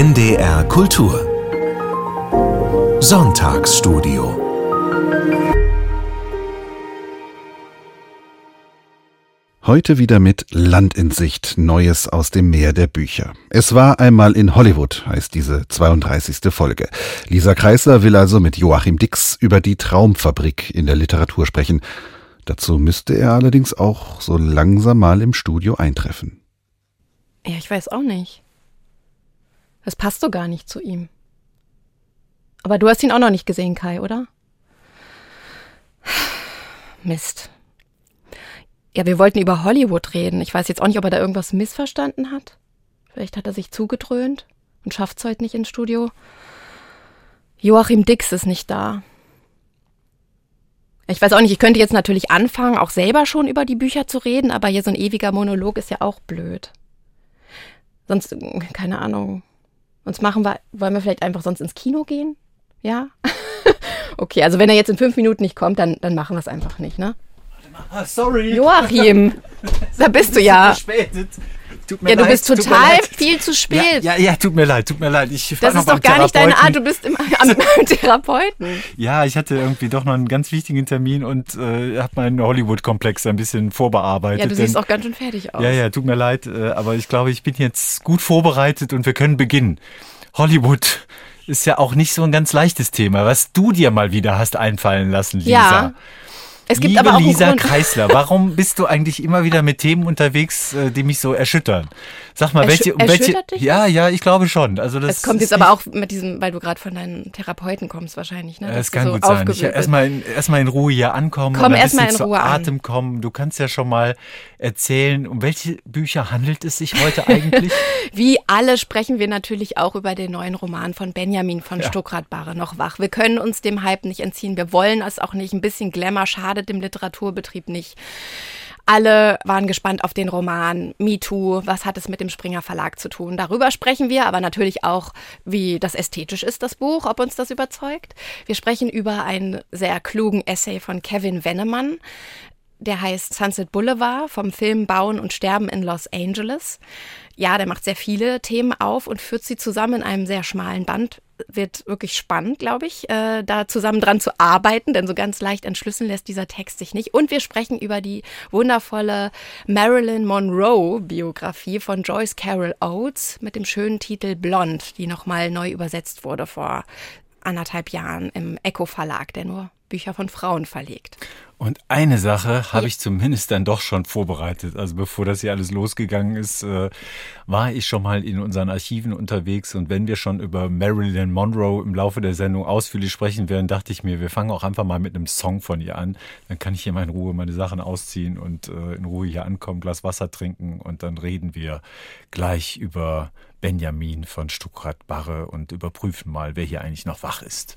NDR Kultur Sonntagsstudio Heute wieder mit Land in Sicht, Neues aus dem Meer der Bücher. Es war einmal in Hollywood, heißt diese 32. Folge. Lisa Kreisler will also mit Joachim Dix über die Traumfabrik in der Literatur sprechen. Dazu müsste er allerdings auch so langsam mal im Studio eintreffen. Ja, ich weiß auch nicht. Das passt so gar nicht zu ihm. Aber du hast ihn auch noch nicht gesehen, Kai, oder? Mist. Ja, wir wollten über Hollywood reden. Ich weiß jetzt auch nicht, ob er da irgendwas missverstanden hat. Vielleicht hat er sich zugedröhnt und schafft es heute nicht ins Studio. Joachim Dix ist nicht da. Ich weiß auch nicht, ich könnte jetzt natürlich anfangen, auch selber schon über die Bücher zu reden, aber hier so ein ewiger Monolog ist ja auch blöd. Sonst, keine Ahnung. Sonst machen wir, wollen wir vielleicht einfach sonst ins Kino gehen? Ja? okay, also wenn er jetzt in fünf Minuten nicht kommt, dann, dann machen wir es einfach nicht, ne? Sorry. Joachim, da bist du ja. Verspätet. Tut Ja, du leid, bist tut mir total viel zu spät. Ja, ja, ja, tut mir leid, tut mir leid. Ich das ist doch gar nicht deine. Art. Du bist im, am Therapeuten. Ja, ich hatte irgendwie doch noch einen ganz wichtigen Termin und äh, habe meinen Hollywood-Komplex ein bisschen vorbearbeitet. Ja, du siehst denn- auch ganz schön fertig aus. Ja, ja, tut mir leid, äh, aber ich glaube, ich bin jetzt gut vorbereitet und wir können beginnen. Hollywood ist ja auch nicht so ein ganz leichtes Thema, was du dir mal wieder hast einfallen lassen, Lisa. Ja, Es gibt Liebe aber auch Lisa. Kreisler, warum bist du eigentlich immer wieder mit Themen unterwegs, äh, die mich so erschüttern? Sag mal, Erschü- welche, um welche? erschüttert dich Ja, ja, ich glaube schon. Also das Es kommt jetzt aber auch mit diesem, weil du gerade von deinen Therapeuten kommst wahrscheinlich, ne? Ja, dass Es kann so gut sein. Ich erstmal in, erstmal in Ruhe hier ankommen Komm und ein erst mal bisschen in zu Ruhe an. Atem kommen. Du kannst ja schon mal erzählen, um welche Bücher handelt es sich heute eigentlich? Wie alle sprechen wir natürlich auch über den neuen Roman von Benjamin von Stuckrad-Barre noch wach. Wir können uns dem Hype nicht entziehen. Wir wollen es auch nicht. Ein bisschen Glamour schadet dem Literaturbetrieb nicht. Alle waren gespannt auf den Roman MeToo. Was hat es mit dem Springer Verlag zu tun? Darüber sprechen wir, aber natürlich auch, wie das ästhetisch ist, das Buch, ob uns das überzeugt. Wir sprechen über einen sehr klugen Essay von Kevin Wennemann. Der heißt Sunset Boulevard vom Film Bauen und Sterben in Los Angeles. Ja, der macht sehr viele Themen auf und führt sie zusammen in einem sehr schmalen Band. Wird wirklich spannend, glaube ich, äh, da zusammen dran zu arbeiten, denn so ganz leicht entschlüsseln lässt dieser Text sich nicht. Und wir sprechen über die wundervolle Marilyn Monroe-Biografie von Joyce Carol Oates mit dem schönen Titel Blond, die nochmal neu übersetzt wurde vor anderthalb Jahren im Echo Verlag, der nur Bücher von Frauen verlegt. Und eine Sache habe ich zumindest dann doch schon vorbereitet. Also bevor das hier alles losgegangen ist, äh, war ich schon mal in unseren Archiven unterwegs. Und wenn wir schon über Marilyn Monroe im Laufe der Sendung ausführlich sprechen werden, dachte ich mir, wir fangen auch einfach mal mit einem Song von ihr an. Dann kann ich hier mal in Ruhe meine Sachen ausziehen und äh, in Ruhe hier ankommen, Glas Wasser trinken und dann reden wir gleich über Benjamin von Stuckrad-Barre und überprüfen mal, wer hier eigentlich noch wach ist.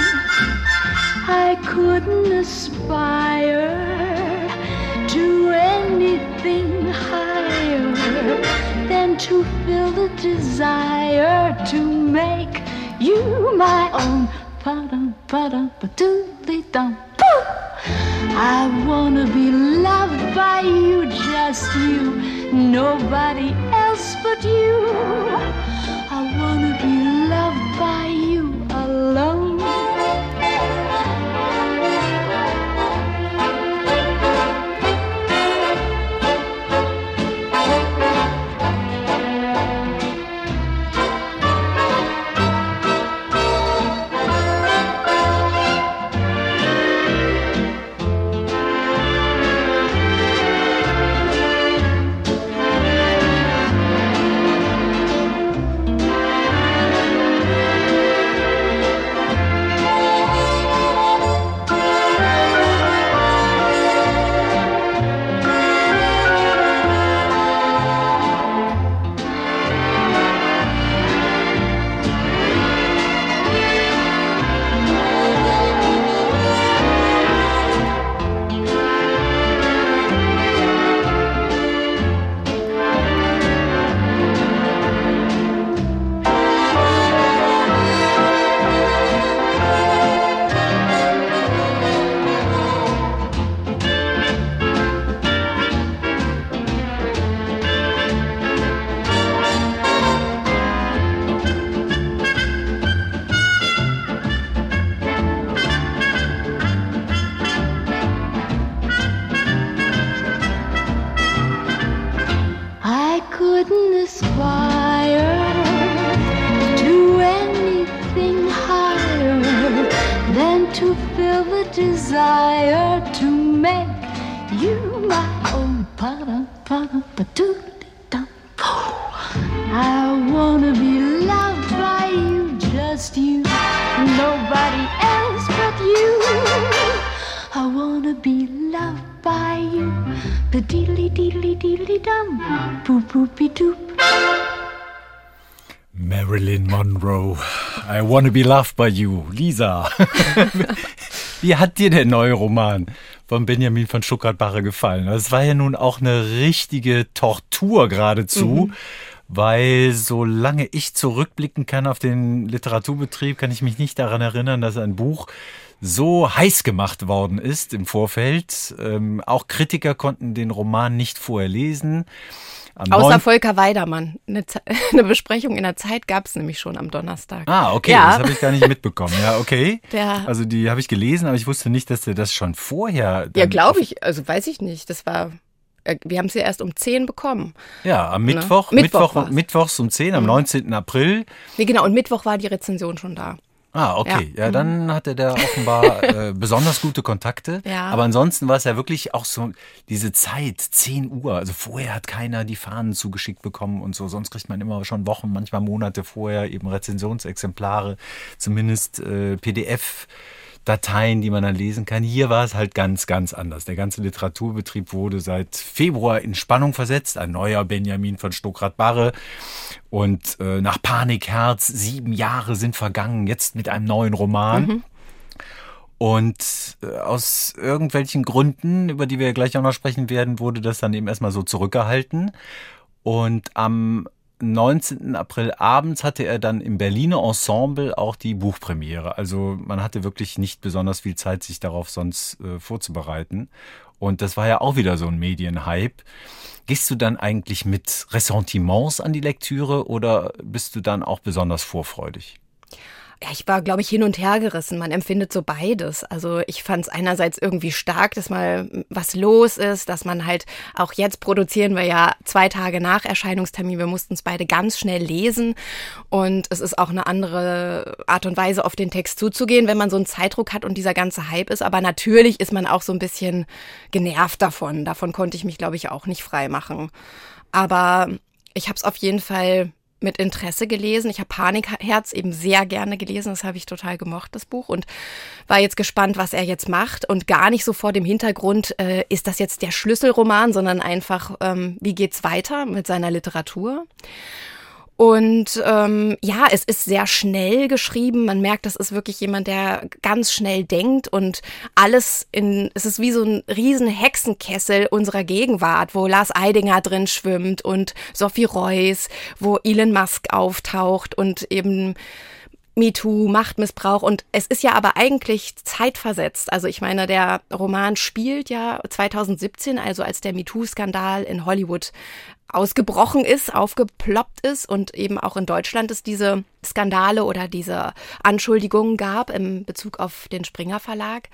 I couldn't aspire to anything higher than to feel the desire to make you my own. I wanna be loved by you, just you, nobody else but you. I wanna be loved by you alone. Marilyn Monroe. I wanna be loved by you. Lisa. Wie hat dir der neue Roman von Benjamin von Stuckrad-Barre gefallen? Das war ja nun auch eine richtige Tortur geradezu. Mhm. Weil solange ich zurückblicken kann auf den Literaturbetrieb, kann ich mich nicht daran erinnern, dass ein Buch so heiß gemacht worden ist im Vorfeld. Ähm, auch Kritiker konnten den Roman nicht vorher lesen. Am Außer Volker Weidermann. Eine, eine, Besprechung in der Zeit gab es nämlich schon am Donnerstag. Ah, okay, ja. das habe ich gar nicht mitbekommen. Ja, okay. Der, also die habe ich gelesen, aber ich wusste nicht, dass der das schon vorher. Ja, glaube ich. Also weiß ich nicht. Das war. Äh, wir haben sie ja erst um 10 bekommen. Ja, am Mittwoch. Ne? Mittwoch, Mittwoch Mittwochs um 10, am 19. Mhm. April. Nee, genau. Und Mittwoch war die Rezension schon da. Ah, okay. Ja, ja dann mhm. hatte der offenbar äh, besonders gute Kontakte. Ja. Aber ansonsten war es ja wirklich auch so diese Zeit, 10 Uhr. Also vorher hat keiner die Fahnen zugeschickt bekommen und so. Sonst kriegt man immer schon Wochen, manchmal Monate vorher eben Rezensionsexemplare, zumindest äh, PDF. Dateien, die man dann lesen kann. Hier war es halt ganz, ganz anders. Der ganze Literaturbetrieb wurde seit Februar in Spannung versetzt. Ein neuer Benjamin von Stuckrad-Barre. Und äh, nach Panikherz, sieben Jahre sind vergangen, jetzt mit einem neuen Roman. Mhm. Und äh, aus irgendwelchen Gründen, über die wir gleich auch noch sprechen werden, wurde das dann eben erstmal so zurückgehalten. Und am 19. April abends hatte er dann im Berliner Ensemble auch die Buchpremiere. Also man hatte wirklich nicht besonders viel Zeit, sich darauf sonst äh, vorzubereiten. Und das war ja auch wieder so ein Medienhype. Gehst du dann eigentlich mit Ressentiments an die Lektüre oder bist du dann auch besonders vorfreudig? Ja, ich war, glaube ich, hin und her gerissen. Man empfindet so beides. Also ich fand es einerseits irgendwie stark, dass mal was los ist, dass man halt auch jetzt produzieren wir ja zwei Tage nach Erscheinungstermin. Wir mussten es beide ganz schnell lesen und es ist auch eine andere Art und Weise, auf den Text zuzugehen, wenn man so einen Zeitdruck hat und dieser ganze Hype ist. Aber natürlich ist man auch so ein bisschen genervt davon. Davon konnte ich mich, glaube ich, auch nicht frei machen. Aber ich habe es auf jeden Fall mit Interesse gelesen. Ich habe Panikherz eben sehr gerne gelesen. Das habe ich total gemocht, das Buch. Und war jetzt gespannt, was er jetzt macht. Und gar nicht so vor dem Hintergrund, äh, ist das jetzt der Schlüsselroman, sondern einfach, ähm, wie geht's weiter mit seiner Literatur. Und ähm, ja, es ist sehr schnell geschrieben. Man merkt, das ist wirklich jemand, der ganz schnell denkt und alles in, es ist wie so ein riesen Hexenkessel unserer Gegenwart, wo Lars Eidinger drin schwimmt und Sophie Reuss, wo Elon Musk auftaucht und eben MeToo, Machtmissbrauch und es ist ja aber eigentlich zeitversetzt. Also ich meine, der Roman spielt ja 2017, also als der MeToo-Skandal in Hollywood ausgebrochen ist, aufgeploppt ist und eben auch in Deutschland es diese Skandale oder diese Anschuldigungen gab im Bezug auf den Springer Verlag.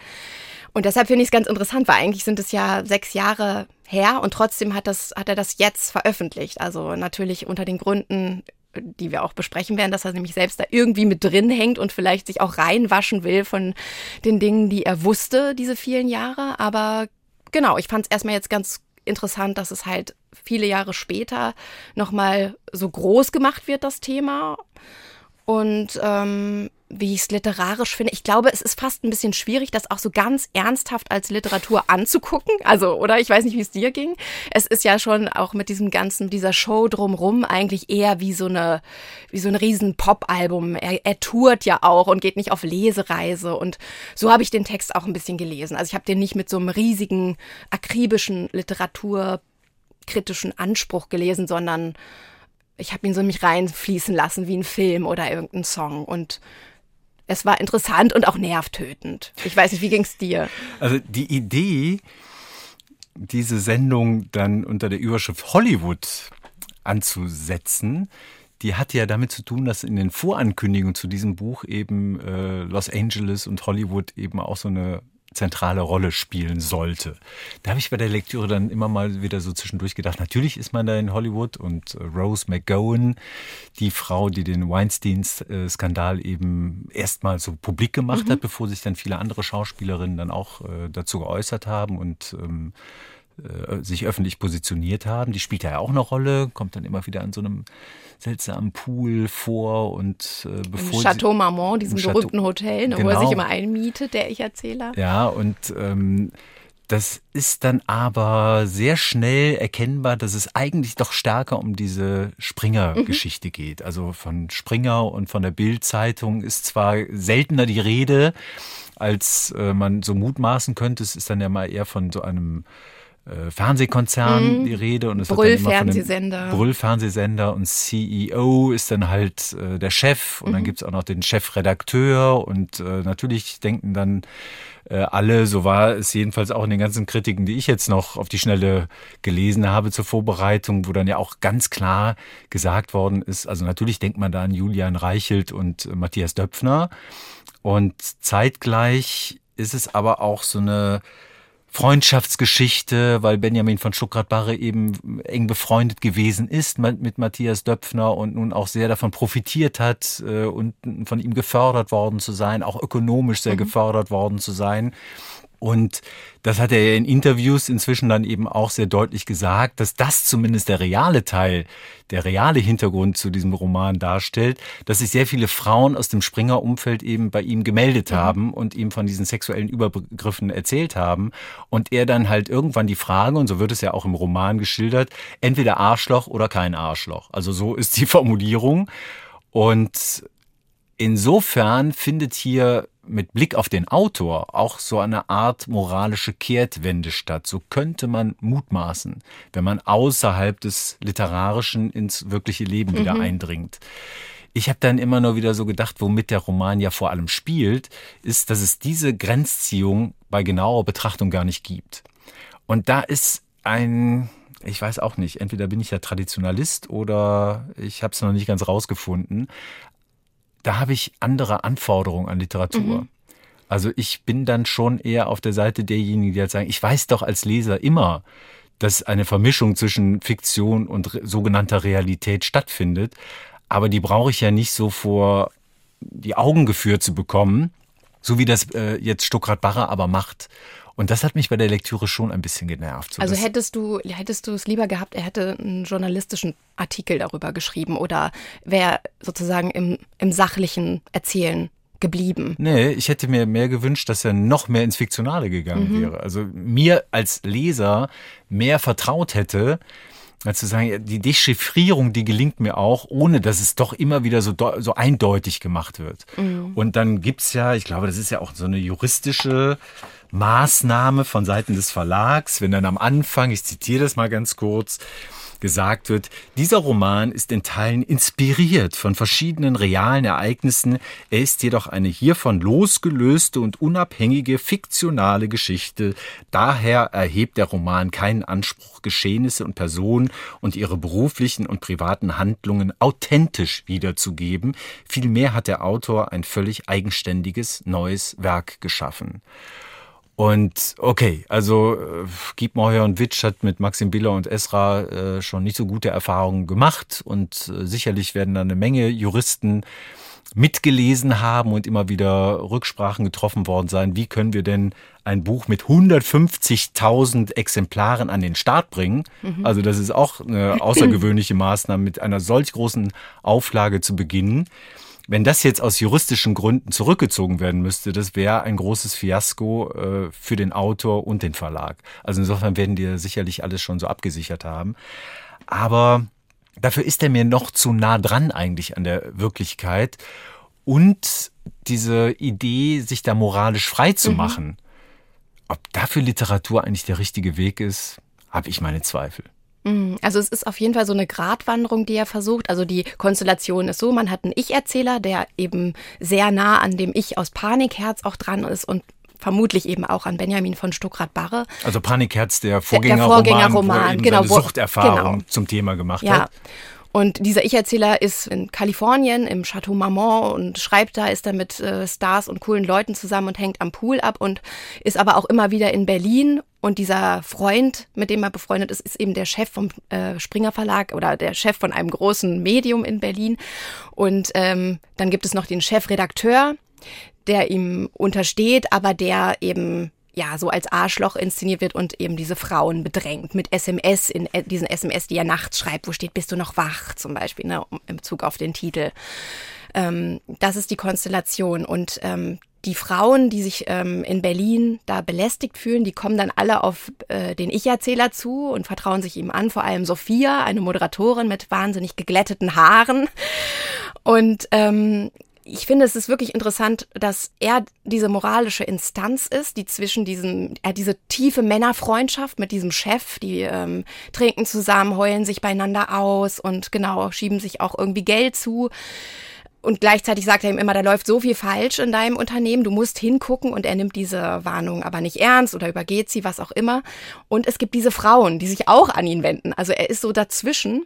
Und deshalb finde ich es ganz interessant, weil eigentlich sind es ja sechs Jahre her und trotzdem hat, das, hat er das jetzt veröffentlicht. Also natürlich unter den Gründen, die wir auch besprechen werden, dass er nämlich selbst da irgendwie mit drin hängt und vielleicht sich auch reinwaschen will von den Dingen, die er wusste, diese vielen Jahre. Aber genau, ich fand es erstmal jetzt ganz interessant, dass es halt viele Jahre später nochmal so groß gemacht wird, das Thema. Und ähm, wie ich es literarisch finde, ich glaube, es ist fast ein bisschen schwierig, das auch so ganz ernsthaft als Literatur anzugucken. Also, oder ich weiß nicht, wie es dir ging. Es ist ja schon auch mit diesem ganzen, dieser Show drumrum eigentlich eher wie so eine, wie so ein riesen Pop-Album. Er, er tourt ja auch und geht nicht auf Lesereise. Und so habe ich den Text auch ein bisschen gelesen. Also ich habe den nicht mit so einem riesigen, akribischen Literatur kritischen Anspruch gelesen, sondern ich habe ihn so mich reinfließen lassen wie ein Film oder irgendein Song und es war interessant und auch nervtötend. Ich weiß nicht, wie ging es dir? Also die Idee, diese Sendung dann unter der Überschrift Hollywood anzusetzen, die hat ja damit zu tun, dass in den Vorankündigungen zu diesem Buch eben äh, Los Angeles und Hollywood eben auch so eine zentrale Rolle spielen sollte. Da habe ich bei der Lektüre dann immer mal wieder so zwischendurch gedacht, natürlich ist man da in Hollywood und äh, Rose McGowan, die Frau, die den Weinstein-Skandal eben erstmal so publik gemacht mhm. hat, bevor sich dann viele andere Schauspielerinnen dann auch äh, dazu geäußert haben und ähm, äh, sich öffentlich positioniert haben. Die spielt ja auch eine Rolle, kommt dann immer wieder an so einem seltsamen Pool vor und äh, bevor Im Chateau Marmont, diesem berühmten Hotel, ne, genau. wo er sich genau. immer einmietet, der Ich-Erzähler. Ja, und ähm, das ist dann aber sehr schnell erkennbar, dass es eigentlich doch stärker um diese Springer-Geschichte mhm. geht. Also von Springer und von der Bild-Zeitung ist zwar seltener die Rede, als äh, man so mutmaßen könnte. Es ist dann ja mal eher von so einem äh, Fernsehkonzern mhm. die Rede und es Brüll-Fernsehsender. Brüll-Fernsehsender und CEO ist dann halt äh, der Chef und mhm. dann gibt's auch noch den Chefredakteur und äh, natürlich denken dann äh, alle, so war es jedenfalls auch in den ganzen Kritiken, die ich jetzt noch auf die Schnelle gelesen habe zur Vorbereitung, wo dann ja auch ganz klar gesagt worden ist, also natürlich denkt man da an Julian Reichelt und äh, Matthias Döpfner und zeitgleich ist es aber auch so eine Freundschaftsgeschichte, weil Benjamin von Stuckrad-Barre eben eng befreundet gewesen ist mit Matthias Döpfner und nun auch sehr davon profitiert hat äh, und von ihm gefördert worden zu sein, auch ökonomisch sehr mhm. gefördert worden zu sein. Und das hat er in Interviews inzwischen dann eben auch sehr deutlich gesagt, dass das zumindest der reale Teil, der reale Hintergrund zu diesem Roman darstellt, dass sich sehr viele Frauen aus dem Springer-Umfeld eben bei ihm gemeldet mhm. haben und ihm von diesen sexuellen Übergriffen erzählt haben. Und er dann halt irgendwann die Frage, und so wird es ja auch im Roman geschildert, entweder Arschloch oder kein Arschloch. Also so ist die Formulierung. Und insofern findet hier mit Blick auf den Autor auch so eine Art moralische Kehrtwende statt. So könnte man mutmaßen, wenn man außerhalb des Literarischen ins wirkliche Leben mhm. wieder eindringt. Ich habe dann immer nur wieder so gedacht, womit der Roman ja vor allem spielt, ist, dass es diese Grenzziehung bei genauer Betrachtung gar nicht gibt. Und da ist ein, ich weiß auch nicht, entweder bin ich ja Traditionalist oder ich habe es noch nicht ganz rausgefunden, da habe ich andere Anforderungen an Literatur. Mhm. Also ich bin dann schon eher auf der Seite derjenigen, die halt sagen, ich weiß doch als Leser immer, dass eine Vermischung zwischen Fiktion und sogenannter Realität stattfindet. Aber die brauche ich ja nicht so vor die Augen geführt zu bekommen, so wie das äh, jetzt Stuckrad Barre aber macht. Und das hat mich bei der Lektüre schon ein bisschen genervt. So also hättest du, hättest du es lieber gehabt, er hätte einen journalistischen Artikel darüber geschrieben oder wäre sozusagen im, im sachlichen Erzählen geblieben. Nee, ich hätte mir mehr gewünscht, dass er noch mehr ins Fiktionale gegangen mhm. wäre. Also mir als Leser mehr vertraut hätte, als zu sagen, die Dechiffrierung, die gelingt mir auch, ohne dass es doch immer wieder so, so eindeutig gemacht wird. Mhm. Und dann gibt's ja, ich glaube, das ist ja auch so eine juristische Maßnahme von Seiten des Verlags, wenn dann am Anfang, ich zitiere das mal ganz kurz, gesagt wird, dieser Roman ist in Teilen inspiriert von verschiedenen realen Ereignissen, er ist jedoch eine hiervon losgelöste und unabhängige fiktionale Geschichte, daher erhebt der Roman keinen Anspruch, Geschehnisse und Personen und ihre beruflichen und privaten Handlungen authentisch wiederzugeben, vielmehr hat der Autor ein völlig eigenständiges neues Werk geschaffen. Und okay, also äh, Gieb Moyer und Witsch hat mit Maxim Biller und Esra äh, schon nicht so gute Erfahrungen gemacht und äh, sicherlich werden da eine Menge Juristen mitgelesen haben und immer wieder Rücksprachen getroffen worden sein. Wie können wir denn ein Buch mit 150.000 Exemplaren an den Start bringen? Mhm. Also das ist auch eine außergewöhnliche Maßnahme, mit einer solch großen Auflage zu beginnen. Wenn das jetzt aus juristischen Gründen zurückgezogen werden müsste, das wäre ein großes Fiasko äh, für den Autor und den Verlag. Also insofern werden die sicherlich alles schon so abgesichert haben. Aber dafür ist er mir noch zu nah dran eigentlich an der Wirklichkeit. Und diese Idee, sich da moralisch frei zu mhm. machen, ob dafür Literatur eigentlich der richtige Weg ist, habe ich meine Zweifel. Mhm. Also es ist auf jeden Fall so eine Gratwanderung, die er versucht. Also die Konstellation ist so, man hat einen Ich-Erzähler, der eben sehr nah an dem Ich aus Panikherz auch dran ist und vermutlich eben auch an Benjamin von Stuckrad-Barre. Also Panikherz, der Vorgängerroman, der Vorgängerroman, er genau, seine Suchterfahrung genau. zum Thema gemacht ja. hat. Und dieser Ich-Erzähler ist in Kalifornien im Chateau Marmont und schreibt da, ist da mit äh, Stars und coolen Leuten zusammen und hängt am Pool ab und ist aber auch immer wieder in Berlin. Und dieser Freund, mit dem er befreundet ist, ist eben der Chef vom äh, Springer Verlag oder der Chef von einem großen Medium in Berlin. Und ähm, dann gibt es noch den Chefredakteur, der ihm untersteht, aber der eben ja, so als Arschloch inszeniert wird und eben diese Frauen bedrängt mit SMS, in äh, diesen SMS, die er nachts schreibt, wo steht, bist du noch wach, zum Beispiel, ne, in Bezug auf den Titel. Ähm, das ist die Konstellation. Und ähm, die Frauen, die sich ähm, in Berlin da belästigt fühlen, die kommen dann alle auf äh, den Ich-Erzähler zu und vertrauen sich ihm an, vor allem Sophia, eine Moderatorin mit wahnsinnig geglätteten Haaren. Und ähm, ich finde, es ist wirklich interessant, dass er diese moralische Instanz ist, die zwischen diesem, er diese tiefe Männerfreundschaft mit diesem Chef, die ähm, trinken zusammen, heulen sich beieinander aus und genau, schieben sich auch irgendwie Geld zu. Und gleichzeitig sagt er ihm immer, da läuft so viel falsch in deinem Unternehmen, du musst hingucken und er nimmt diese Warnung aber nicht ernst oder übergeht sie, was auch immer. Und es gibt diese Frauen, die sich auch an ihn wenden. Also er ist so dazwischen.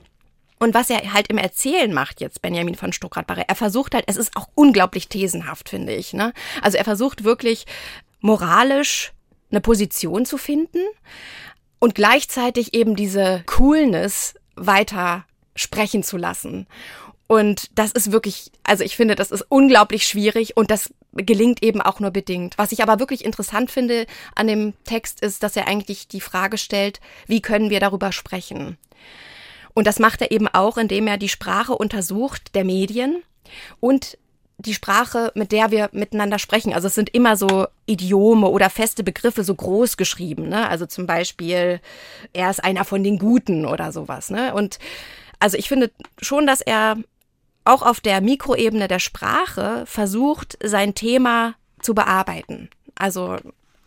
Und was er halt im Erzählen macht jetzt, Benjamin von Stuckrad-Barre, er versucht halt, es ist auch unglaublich thesenhaft, finde ich. Ne? Also er versucht wirklich moralisch eine Position zu finden und gleichzeitig eben diese Coolness weiter sprechen zu lassen. Und das ist wirklich, also ich finde, das ist unglaublich schwierig und das gelingt eben auch nur bedingt. Was ich aber wirklich interessant finde an dem Text ist, dass er eigentlich die Frage stellt, wie können wir darüber sprechen? Und das macht er eben auch, indem er die Sprache untersucht der Medien und die Sprache, mit der wir miteinander sprechen. Also es sind immer so Idiome oder feste Begriffe so groß geschrieben. Ne? Also zum Beispiel, er ist einer von den Guten oder sowas. Ne? Und also ich finde schon, dass er auch auf der Mikroebene der Sprache versucht, sein Thema zu bearbeiten. Also,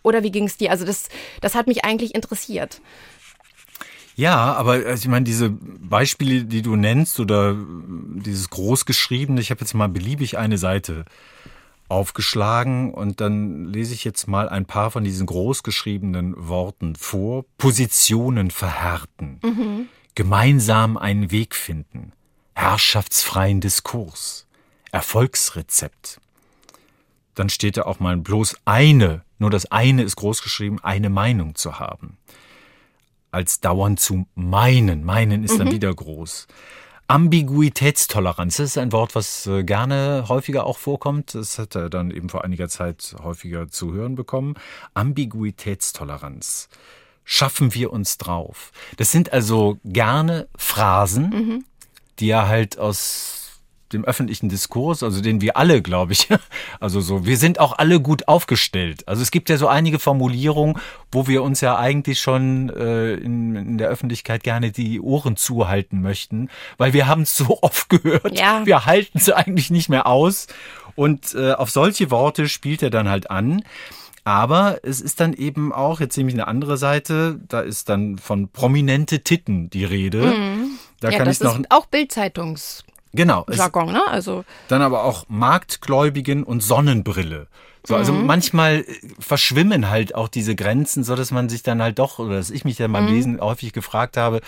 oder wie ging es dir? Also das, das hat mich eigentlich interessiert. Ja, aber also ich meine, diese Beispiele, die du nennst oder dieses Großgeschriebene, ich habe jetzt mal beliebig eine Seite aufgeschlagen und dann lese ich jetzt mal ein paar von diesen großgeschriebenen Worten vor. Positionen verhärten, mhm. gemeinsam einen Weg finden, herrschaftsfreien Diskurs, Erfolgsrezept. Dann steht da auch mal bloß eine, nur das eine ist großgeschrieben, eine Meinung zu haben als dauernd zu meinen. Meinen ist mhm. dann wieder groß. Ambiguitätstoleranz, das ist ein Wort, was äh, gerne häufiger auch vorkommt. Das hat er dann eben vor einiger Zeit häufiger zu hören bekommen. Ambiguitätstoleranz. Schaffen wir uns drauf. Das sind also gerne Phrasen, mhm. Die er halt aus dem öffentlichen Diskurs, also den wir alle, glaube ich, also so, wir sind auch alle gut aufgestellt. Also es gibt ja so einige Formulierungen, wo wir uns ja eigentlich schon äh, in, in der Öffentlichkeit gerne die Ohren zuhalten möchten, weil wir haben es so oft gehört, ja. wir halten es eigentlich nicht mehr aus. Und äh, auf solche Worte spielt er dann halt an. Aber es ist dann eben auch, jetzt nehme ich eine andere Seite, da ist dann von prominente Titten die Rede. Mhm. Da ja, kann das ich noch ist auch Bildzeitungs Genau. Jargon, ne? Also. Dann aber auch Marktgläubigen und Sonnenbrille. So, also mhm. manchmal äh, verschwimmen halt auch diese Grenzen, so dass man sich dann halt doch, oder dass ich mich dann beim mhm. Lesen häufig gefragt habe,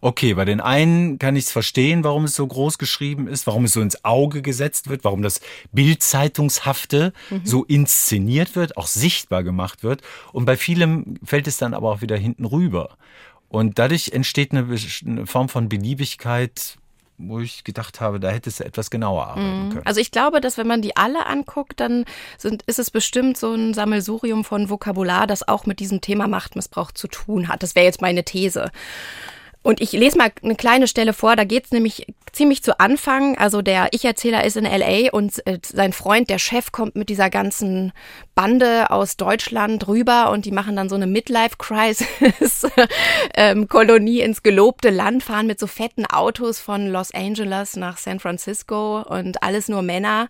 okay, bei den einen kann ich es verstehen, warum es so groß geschrieben ist, warum es so ins Auge gesetzt wird, warum das Bildzeitungshafte mhm. so inszeniert wird, auch sichtbar gemacht wird. Und bei vielem fällt es dann aber auch wieder hinten rüber. Und dadurch entsteht eine, eine Form von Beliebigkeit, wo ich gedacht habe, da hättest du etwas genauer arbeiten mhm. können. Also ich glaube, dass wenn man die alle anguckt, dann sind, ist es bestimmt so ein Sammelsurium von Vokabular, das auch mit diesem Thema Machtmissbrauch zu tun hat. Das wäre jetzt meine These. Und ich lese mal eine kleine Stelle vor, da geht's nämlich ziemlich zu Anfang. Also der Ich-Erzähler ist in LA und äh, sein Freund, der Chef, kommt mit dieser ganzen Bande aus Deutschland rüber und die machen dann so eine Midlife-Crisis-Kolonie ins gelobte Land, fahren mit so fetten Autos von Los Angeles nach San Francisco und alles nur Männer.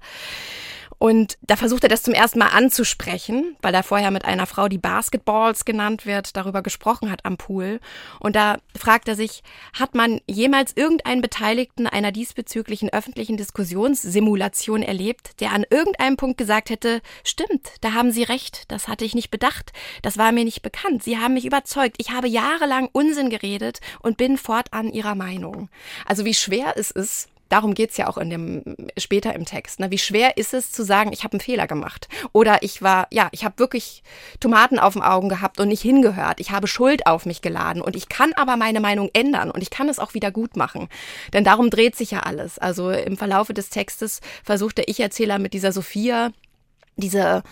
Und da versucht er das zum ersten Mal anzusprechen, weil er vorher mit einer Frau, die Basketballs genannt wird, darüber gesprochen hat am Pool. Und da fragt er sich, hat man jemals irgendeinen Beteiligten einer diesbezüglichen öffentlichen Diskussionssimulation erlebt, der an irgendeinem Punkt gesagt hätte, stimmt, da haben Sie recht, das hatte ich nicht bedacht, das war mir nicht bekannt, Sie haben mich überzeugt, ich habe jahrelang Unsinn geredet und bin fortan Ihrer Meinung. Also wie schwer es ist, darum geht's ja auch in dem später im Text. Ne? Wie schwer ist es zu sagen, ich habe einen Fehler gemacht? Oder ich war, ja, ich habe wirklich Tomaten auf den Augen gehabt und nicht hingehört. Ich habe Schuld auf mich geladen und ich kann aber meine Meinung ändern und ich kann es auch wieder gut machen. Denn darum dreht sich ja alles. Also im Verlaufe des Textes versucht der Ich-Erzähler mit dieser Sophia diese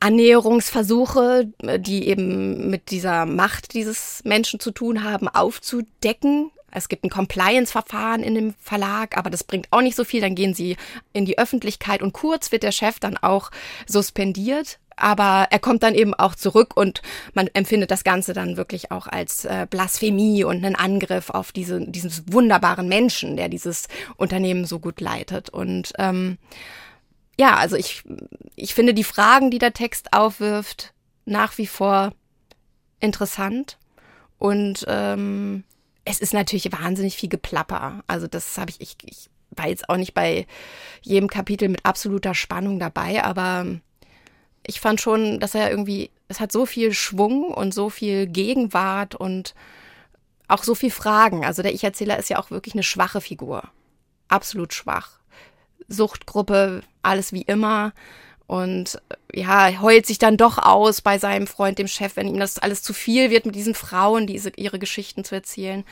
Annäherungsversuche, die eben mit dieser Macht dieses Menschen zu tun haben, aufzudecken es gibt ein Compliance-Verfahren in dem Verlag, aber das bringt auch nicht so viel. Dann gehen sie in die Öffentlichkeit und kurz wird der Chef dann auch suspendiert. Aber er kommt dann eben auch zurück und man empfindet das Ganze dann wirklich auch als äh, Blasphemie und einen Angriff auf diese, diesen wunderbaren Menschen, der dieses Unternehmen so gut leitet. Und ähm, ja, also ich, ich finde die Fragen, die der Text aufwirft, nach wie vor interessant. Und ähm, es ist natürlich wahnsinnig viel Geplapper. Also das habe ich, ich, ich war jetzt auch nicht bei jedem Kapitel mit absoluter Spannung dabei, aber ich fand schon, dass er irgendwie, es hat so viel Schwung und so viel Gegenwart und auch so viel Fragen. Also der Ich-Erzähler ist ja auch wirklich eine schwache Figur. Absolut schwach. Suchtgruppe, alles wie immer und ja, heult sich dann doch aus bei seinem Freund, dem Chef, wenn ihm das alles zu viel wird, mit diesen Frauen diese, ihre Geschichten zu erzählen.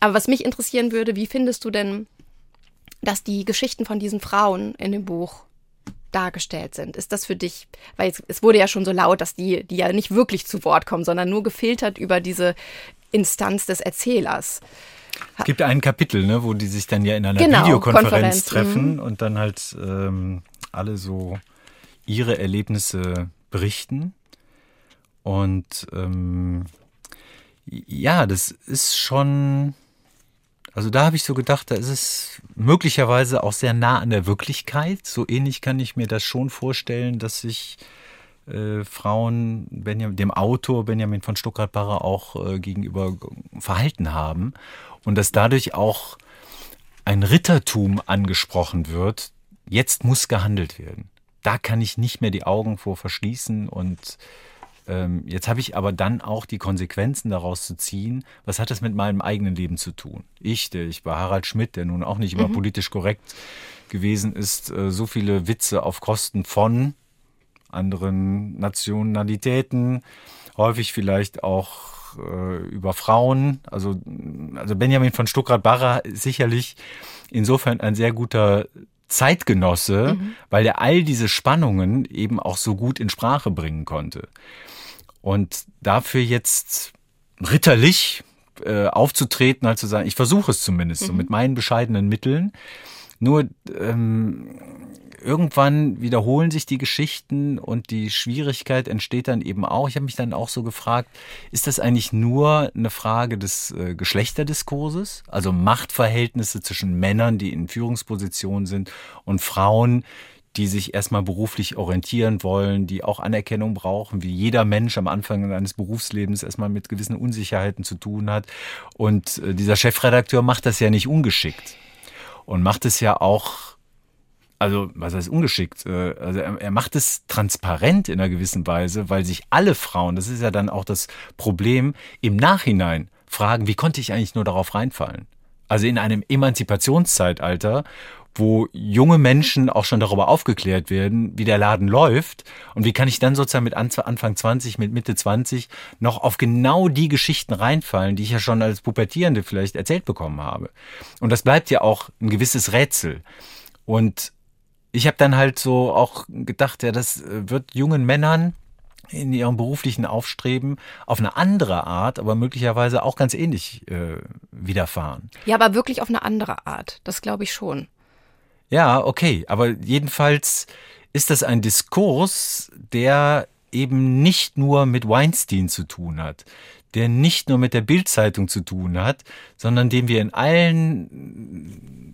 Aber was mich interessieren würde, wie findest du denn, dass die Geschichten von diesen Frauen in dem Buch dargestellt sind? Ist das für dich, weil es, es wurde ja schon so laut, dass die, die ja nicht wirklich zu Wort kommen, sondern nur gefiltert über diese Instanz des Erzählers. Es gibt ein Kapitel, ne, wo die sich dann ja in einer genau, Videokonferenz Konferenz, treffen mhm. und dann halt ähm, alle so ihre Erlebnisse berichten. Und ähm, ja, das ist schon, also da habe ich so gedacht, da ist es möglicherweise auch sehr nah an der Wirklichkeit. So ähnlich kann ich mir das schon vorstellen, dass sich äh, Frauen Benjamin, dem Autor Benjamin von Stuttgart-Barre auch äh, gegenüber verhalten haben und dass dadurch auch ein Rittertum angesprochen wird. Jetzt muss gehandelt werden da kann ich nicht mehr die Augen vor verschließen und ähm, jetzt habe ich aber dann auch die Konsequenzen daraus zu ziehen. Was hat das mit meinem eigenen Leben zu tun? Ich, der ich bei Harald Schmidt, der nun auch nicht immer mhm. politisch korrekt gewesen ist, äh, so viele Witze auf Kosten von anderen Nationalitäten, häufig vielleicht auch äh, über Frauen. Also, also Benjamin von Stuckrad-Barre ist sicherlich insofern ein sehr guter Zeitgenosse, mhm. weil er all diese Spannungen eben auch so gut in Sprache bringen konnte. Und dafür jetzt ritterlich äh, aufzutreten, halt zu sagen, ich versuche es zumindest, mhm. so mit meinen bescheidenen Mitteln. Nur ähm, irgendwann wiederholen sich die Geschichten und die Schwierigkeit entsteht dann eben auch. Ich habe mich dann auch so gefragt, ist das eigentlich nur eine Frage des äh, Geschlechterdiskurses, also Machtverhältnisse zwischen Männern, die in Führungspositionen sind und Frauen, die sich erstmal beruflich orientieren wollen, die auch Anerkennung brauchen, wie jeder Mensch am Anfang eines Berufslebens erstmal mit gewissen Unsicherheiten zu tun hat. Und äh, dieser Chefredakteur macht das ja nicht ungeschickt und macht es ja auch also was heißt ungeschickt? Äh, also er, er, macht es transparent in einer gewissen Weise, weil sich alle Frauen, das ist ja dann auch das Problem, im Nachhinein fragen, wie konnte ich eigentlich nur darauf reinfallen? Also in einem Emanzipationszeitalter, wo junge Menschen auch schon darüber aufgeklärt werden, wie der Laden läuft und wie kann ich dann sozusagen mit Anfang 20, mit Mitte 20 noch auf genau die Geschichten reinfallen, die ich ja schon als Pubertierende vielleicht erzählt bekommen habe. Und das bleibt ja auch ein gewisses Rätsel. Und ich habe dann halt so auch gedacht, ja, das äh, wird jungen Männern in ihrem beruflichen Aufstreben auf eine andere Art, aber möglicherweise auch ganz ähnlich äh, widerfahren. Ja, aber wirklich auf eine andere Art. Das glaube ich schon. Ja, okay. Aber jedenfalls ist das ein Diskurs, der eben nicht nur mit Weinstein zu tun hat, der nicht nur mit der Bildzeitung zu tun hat, sondern den wir in allen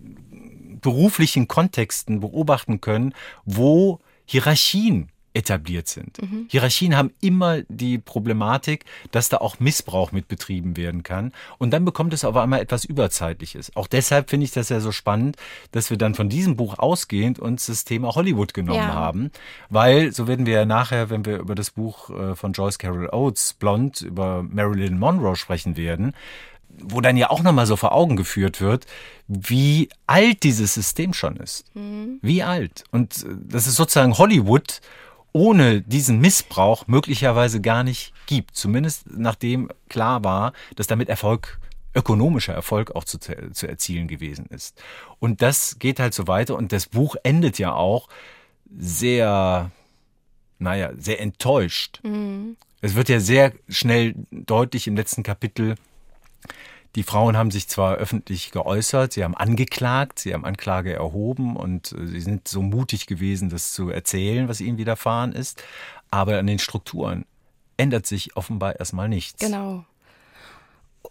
beruflichen Kontexten beobachten können, wo Hierarchien etabliert sind. Hierarchien haben immer die Problematik, dass da auch Missbrauch mit betrieben werden kann. Und dann bekommt es aber einmal etwas Überzeitliches. Auch deshalb finde ich das ja so spannend, dass wir dann von diesem Buch ausgehend uns das Thema Hollywood genommen Ja. haben. Weil, so werden wir ja nachher, wenn wir über das Buch äh, von Joyce Carol Oates, Blond, über Marilyn Monroe sprechen werden, wo dann ja auch nochmal so vor Augen geführt wird, wie alt dieses System schon ist. Wie alt. Und äh, das ist sozusagen Hollywood ohne diesen Missbrauch möglicherweise gar nicht gibt. Zumindest nachdem klar war, dass damit Erfolg, ökonomischer Erfolg auch zu, zu erzielen gewesen ist. Und das geht halt so weiter und das Buch endet ja auch sehr, naja, sehr enttäuscht. Es wird ja sehr schnell deutlich im letzten Kapitel, die Frauen haben sich zwar öffentlich geäußert, sie haben angeklagt, sie haben Anklage erhoben und äh, sie sind so mutig gewesen, das zu erzählen, was ihnen widerfahren ist, aber an den Strukturen ändert sich offenbar erstmal nichts. Genau.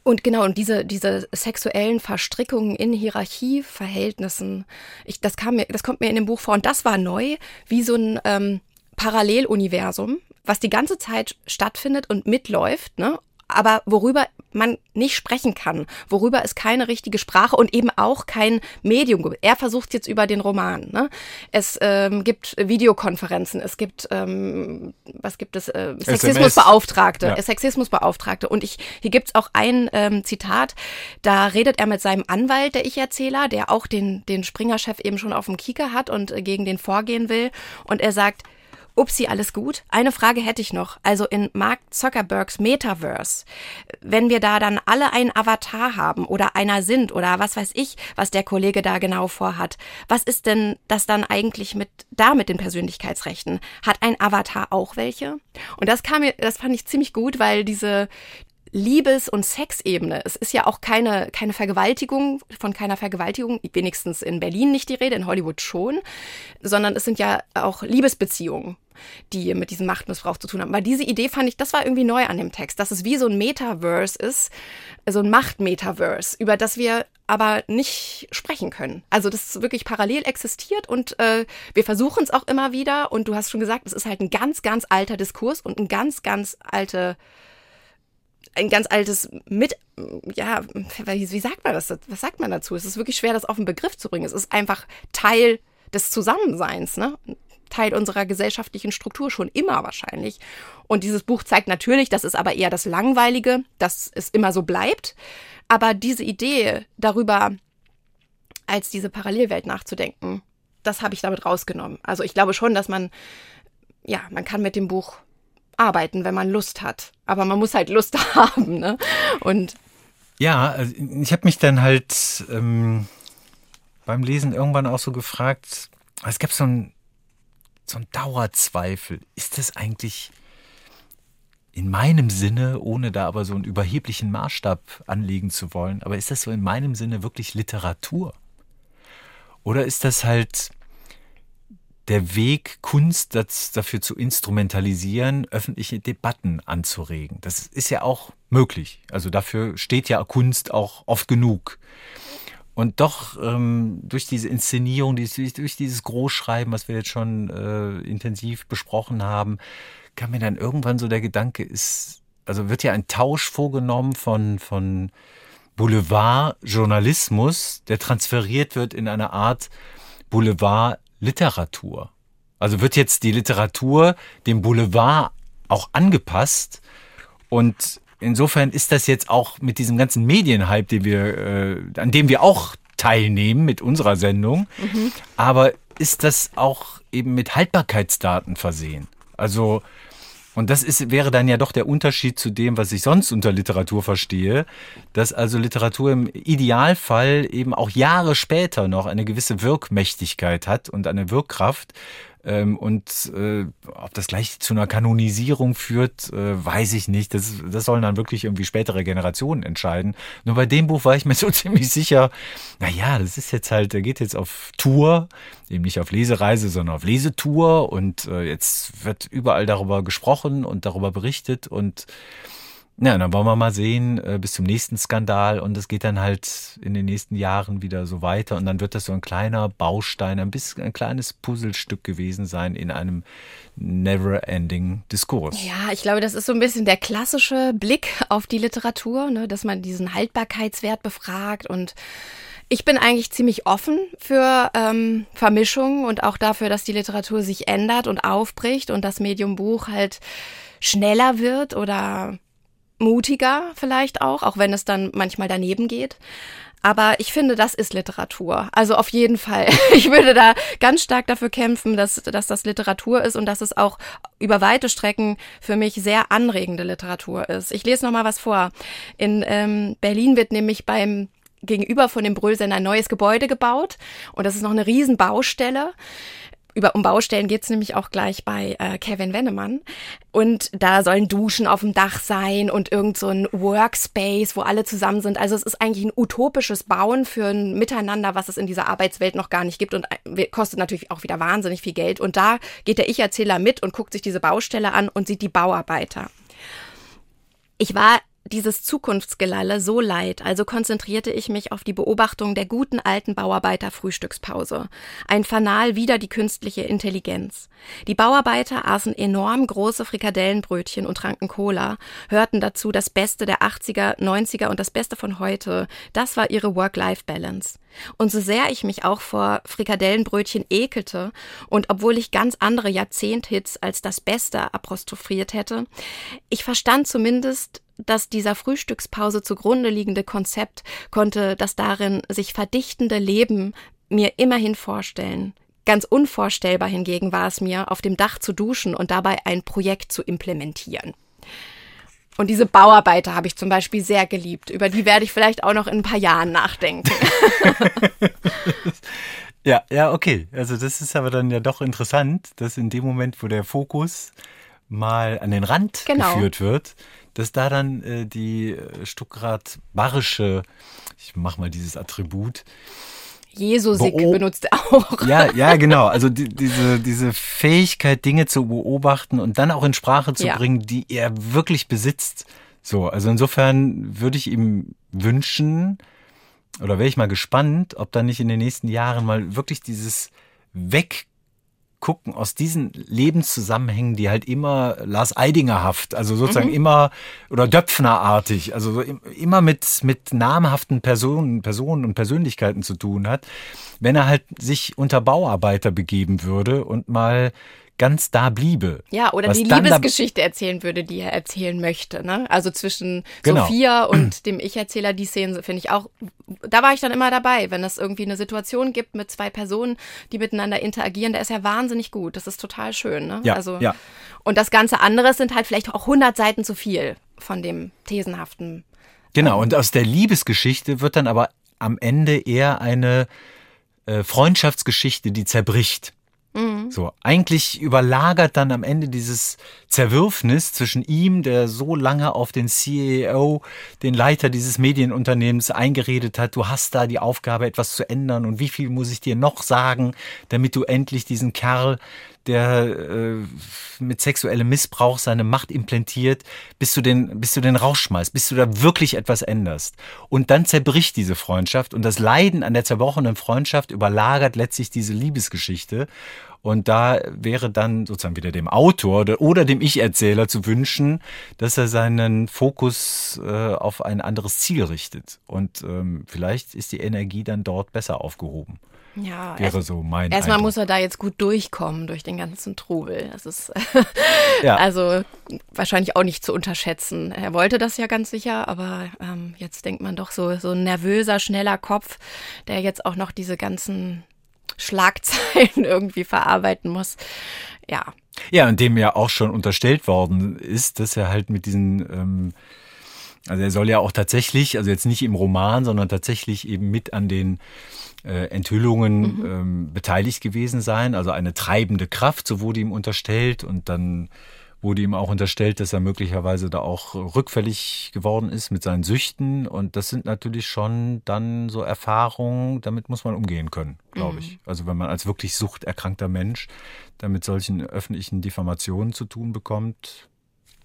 Und genau, und diese, diese sexuellen Verstrickungen in Hierarchieverhältnissen, ich, das, kam mir, das kommt mir in dem Buch vor und das war neu, wie so ein ähm, Paralleluniversum, was die ganze Zeit stattfindet und mitläuft, ne? Aber worüber man nicht sprechen kann, worüber es keine richtige Sprache und eben auch kein Medium gibt. Er versucht jetzt über den Roman. Ne? Es ähm, gibt Videokonferenzen, es gibt, ähm, was gibt es, äh, Sexismusbeauftragte, Ja. Sexismusbeauftragte. Und ich, hier gibt's auch ein ähm, Zitat, da redet er mit seinem Anwalt, der Ich-Erzähler, der auch den, den Springer-Chef eben schon auf dem Kieker hat und äh, gegen den vorgehen will. Und er sagt, Upsi, alles gut. Eine Frage hätte ich noch. Also in Mark Zuckerbergs Metaverse, wenn wir da dann alle einen Avatar haben oder einer sind oder was weiß ich, was der Kollege da genau vorhat, was ist denn das dann eigentlich mit da mit den Persönlichkeitsrechten? Hat ein Avatar auch welche? Und das kam mir, das fand ich ziemlich gut, weil diese Liebes- und Sexebene. Es ist ja auch keine, keine Vergewaltigung, von keiner Vergewaltigung, wenigstens in Berlin nicht die Rede, in Hollywood schon, sondern es sind ja auch Liebesbeziehungen, die mit diesem Machtmissbrauch zu tun haben. Weil diese Idee fand ich, das war irgendwie neu an dem Text, dass es wie so ein Metaverse ist, so ein Macht-Metaverse, über das wir aber nicht sprechen können. Also das wirklich parallel existiert und äh, wir versuchen es auch immer wieder und du hast schon gesagt, es ist halt ein ganz, ganz alter Diskurs und ein ganz, ganz alte ein ganz altes mit, ja, wie, sagt man das? Was sagt man dazu? Es ist wirklich schwer, das auf den Begriff zu bringen. Es ist einfach Teil des Zusammenseins, ne? Teil unserer gesellschaftlichen Struktur schon immer wahrscheinlich. Und dieses Buch zeigt natürlich, das ist aber eher das Langweilige, dass es immer so bleibt. Aber diese Idee darüber, als diese Parallelwelt nachzudenken, das habe ich damit rausgenommen. Also ich glaube schon, dass man, ja, man kann mit dem Buch arbeiten, wenn man Lust hat. Aber man muss halt Lust haben, ne? Und Ja, also ich habe mich dann halt ähm, beim Lesen irgendwann auch so gefragt, es gab so ein, so ein Dauerzweifel. Ist das eigentlich in meinem Sinne, ohne da aber so einen überheblichen Maßstab anlegen zu wollen, aber ist das so in meinem Sinne wirklich Literatur? Oder ist das halt der Weg, Kunst das, dafür zu instrumentalisieren, öffentliche Debatten anzuregen. Das ist ja auch möglich. Also dafür steht ja Kunst auch oft genug. Und doch ähm, durch diese Inszenierung, durch, dieses Großschreiben, was wir jetzt schon äh, intensiv besprochen haben, kam mir dann irgendwann so der Gedanke, ist, also wird ja ein Tausch vorgenommen von, von Boulevardjournalismus, der transferiert wird in eine Art Boulevardliteratur. Also wird jetzt die Literatur dem Boulevard auch angepasst und insofern ist das jetzt auch mit diesem ganzen Medienhype, den wir, äh, an dem wir auch teilnehmen mit unserer Sendung, aber ist das auch eben mit Haltbarkeitsdaten versehen? Also und das ist, wäre dann ja doch der Unterschied zu dem, was ich sonst unter Literatur verstehe, dass also Literatur im Idealfall eben auch Jahre später noch eine gewisse Wirkmächtigkeit hat und eine Wirkkraft. Ähm, und äh, ob das gleich zu einer Kanonisierung führt, äh, weiß ich nicht. Das, das sollen dann wirklich irgendwie spätere Generationen entscheiden. Nur bei dem Buch war ich mir so ziemlich sicher, na ja, das ist jetzt halt, der geht jetzt auf Tour, eben nicht auf Lesereise, sondern auf Lesetour und äh, jetzt wird überall darüber gesprochen und darüber berichtet und Ja, dann wollen wir mal sehen, äh, bis zum nächsten Skandal und es geht dann halt in den nächsten Jahren wieder so weiter und dann wird das so ein kleiner Baustein, ein bisschen ein kleines Puzzlestück gewesen sein in einem never-ending Diskurs. Ja, ich glaube, das ist so ein bisschen der klassische Blick auf die Literatur, ne, dass man diesen Haltbarkeitswert befragt und ich bin eigentlich ziemlich offen für ähm, Vermischung und auch dafür, dass die Literatur sich ändert und aufbricht und das Medium Buch halt schneller wird oder mutiger vielleicht auch, auch wenn es dann manchmal daneben geht. Aber ich finde, das ist Literatur. Also auf jeden Fall. Ich würde da ganz stark dafür kämpfen, dass, dass das Literatur ist und dass es auch über weite Strecken für mich sehr anregende Literatur ist. Ich lese noch mal was vor. In ähm, Berlin wird nämlich beim gegenüber von dem Brüllsender ein neues Gebäude gebaut und das ist noch eine Riesenbaustelle über um Baustellen geht's nämlich auch gleich bei äh, Kevin Wennemann. Und da sollen Duschen auf dem Dach sein und irgend so ein Workspace, wo alle zusammen sind. Also es ist eigentlich ein utopisches Bauen für ein Miteinander, was es in dieser Arbeitswelt noch gar nicht gibt und äh, kostet natürlich auch wieder wahnsinnig viel Geld. Und da geht der Ich-Erzähler mit und guckt sich diese Baustelle an und sieht die Bauarbeiter. Ich war dieses Zukunftsgelalle so leid, also konzentrierte ich mich auf die Beobachtung der guten alten Bauarbeiter Frühstückspause. Ein Fanal wider die künstliche Intelligenz. Die Bauarbeiter aßen enorm große Frikadellenbrötchen und tranken Cola, hörten dazu das Beste der 80er, 90er und das Beste von heute. Das war ihre Work-Life-Balance. Und so sehr ich mich auch vor Frikadellenbrötchen ekelte und obwohl ich ganz andere Jahrzehnthits als das Beste apostrophiert hätte, ich verstand zumindest, dass dieser Frühstückspause zugrunde liegende Konzept konnte das darin sich verdichtende Leben mir immerhin vorstellen. Ganz unvorstellbar hingegen war es mir, auf dem Dach zu duschen und dabei ein Projekt zu implementieren. Und diese Bauarbeiter habe ich zum Beispiel sehr geliebt. Über die werde ich vielleicht auch noch in ein paar Jahren nachdenken. ja, ja, okay. Also das ist aber dann ja doch interessant, dass in dem Moment, wo der Fokus mal an den Rand genau. geführt wird, dass da dann äh, die äh, Stuckrad-Barische, ich mach mal dieses Attribut, Jesusik benutzt er auch. Ja, ja, genau. Also die, diese, diese Fähigkeit, Dinge zu beobachten und dann auch in Sprache zu ja. bringen, die er wirklich besitzt. So, also insofern würde ich ihm wünschen, oder wäre ich mal gespannt, ob da nicht in den nächsten Jahren mal wirklich dieses Weg gucken aus diesen Lebenszusammenhängen, die halt immer Lars Eidingerhaft, also sozusagen mhm. immer oder Döpfnerartig, also immer mit mit namhaften Personen, Personen und Persönlichkeiten zu tun hat, wenn er halt sich unter Bauarbeiter begeben würde und mal ganz da bliebe. Ja, oder die Liebesgeschichte erzählen würde, die er erzählen möchte. Ne? Also zwischen genau. Sophia und dem Ich-Erzähler, die Szene finde ich auch, da war ich dann immer dabei, wenn es irgendwie eine Situation gibt mit zwei Personen, die miteinander interagieren, da ist er wahnsinnig gut. Das ist total schön. Ne? Ja, also, ja. Und das ganze andere sind halt vielleicht auch 100 Seiten zu viel von dem thesenhaften. Genau, ähm, und aus der Liebesgeschichte wird dann aber am Ende eher eine äh, Freundschaftsgeschichte, die zerbricht. Mhm. So, eigentlich überlagert dann am Ende dieses Zerwürfnis zwischen ihm, der so lange auf den CEO, den Leiter dieses Medienunternehmens eingeredet hat, du hast da die Aufgabe, etwas zu ändern und wie viel muss ich dir noch sagen, damit du endlich diesen Kerl der äh, mit sexuellem Missbrauch seine Macht implantiert, bis du den, bis du den rausschmeißt, bis du da wirklich etwas änderst. Und dann zerbricht diese Freundschaft und das Leiden an der zerbrochenen Freundschaft überlagert letztlich diese Liebesgeschichte. Und da wäre dann sozusagen wieder dem Autor oder dem Ich-Erzähler zu wünschen, dass er seinen Fokus äh, auf ein anderes Ziel richtet. Und ähm, vielleicht ist die Energie dann dort besser aufgehoben. Ja, wäre erst, so mein Erstmal muss er da jetzt gut durchkommen durch den ganzen Trubel. Das ist ja. also wahrscheinlich auch nicht zu unterschätzen. Er wollte das ja ganz sicher, aber ähm, jetzt denkt man doch so, so ein nervöser, schneller Kopf, der jetzt auch noch diese ganzen Schlagzeilen irgendwie verarbeiten muss. Ja. Ja, und dem ja auch schon unterstellt worden ist, dass er halt mit diesen ähm, also er soll ja auch tatsächlich, also jetzt nicht im Roman, sondern tatsächlich eben mit an den äh, Enthüllungen mhm. ähm, beteiligt gewesen sein, also eine treibende Kraft, so wurde ihm unterstellt und dann wurde ihm auch unterstellt, dass er möglicherweise da auch rückfällig geworden ist mit seinen Süchten und das sind natürlich schon dann so Erfahrungen, damit muss man umgehen können, glaube mhm. ich. Also wenn man als wirklich suchterkrankter Mensch damit solchen öffentlichen Diffamationen zu tun bekommt,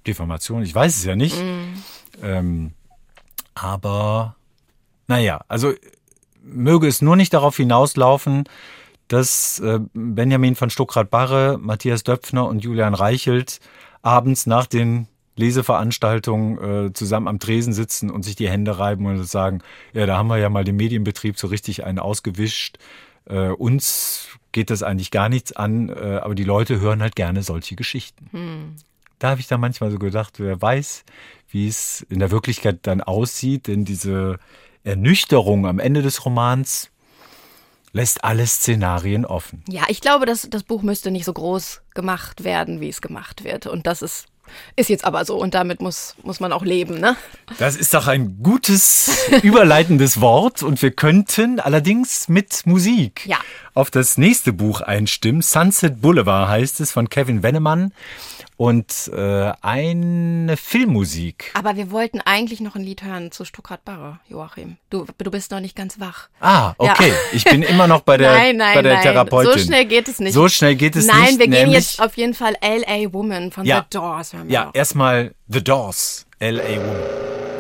Diffamation, ich weiß es ja nicht. Mm. Ähm, aber naja, also möge es nur nicht darauf hinauslaufen, dass äh, Benjamin von Stuckrad-Barre, Matthias Döpfner und Julian Reichelt abends nach den Leseveranstaltungen äh, zusammen am Tresen sitzen und sich die Hände reiben und sagen, ja, da haben wir ja mal den Medienbetrieb so richtig einen ausgewischt. Äh, uns geht das eigentlich gar nichts an, äh, aber die Leute hören halt gerne solche Geschichten. Hm. Da habe ich dann manchmal so gedacht, wer weiß, wie es in der Wirklichkeit dann aussieht, denn diese Ernüchterung am Ende des Romans lässt alle Szenarien offen. Ja, ich glaube, dass das Buch müsste nicht so groß gemacht werden, wie es gemacht wird. Und das ist ist jetzt aber so und damit muss, muss man auch leben, ne? Das ist doch ein gutes, überleitendes Wort und wir könnten allerdings mit Musik ja. Auf das nächste Buch einstimmen. Sunset Boulevard heißt es von Kevin Wennemann und äh, eine Filmmusik. Aber wir wollten eigentlich noch ein Lied hören zu Stuttgart Barre, Joachim. Du, du bist noch nicht ganz wach. Ah, okay. Ja. Ich bin immer noch bei der, nein, nein, bei der nein. Therapeutin. So schnell geht es nicht. So schnell geht es nein, nicht. Nein, wir gehen jetzt auf jeden Fall L.A. Woman von ja. The Doors. Ja, erstmal The Doors, L.A. Woman.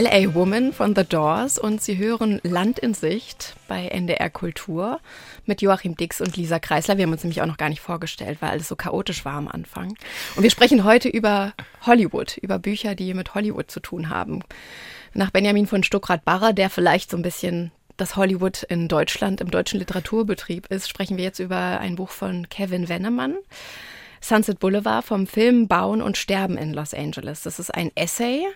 LA Woman von The Doors und Sie hören Land in Sicht bei NDR Kultur mit Joachim Dix und Lisa Kreisler. Wir haben uns nämlich auch noch gar nicht vorgestellt, weil alles so chaotisch war am Anfang. Und wir sprechen heute über Hollywood, über Bücher, die mit Hollywood zu tun haben. Nach Benjamin von Stuckrad-Barre, der vielleicht so ein bisschen das Hollywood in Deutschland im deutschen Literaturbetrieb ist, sprechen wir jetzt über ein Buch von Kevin Wennemann. Sunset Boulevard vom Film Bauen und Sterben in Los Angeles. Das ist ein Essay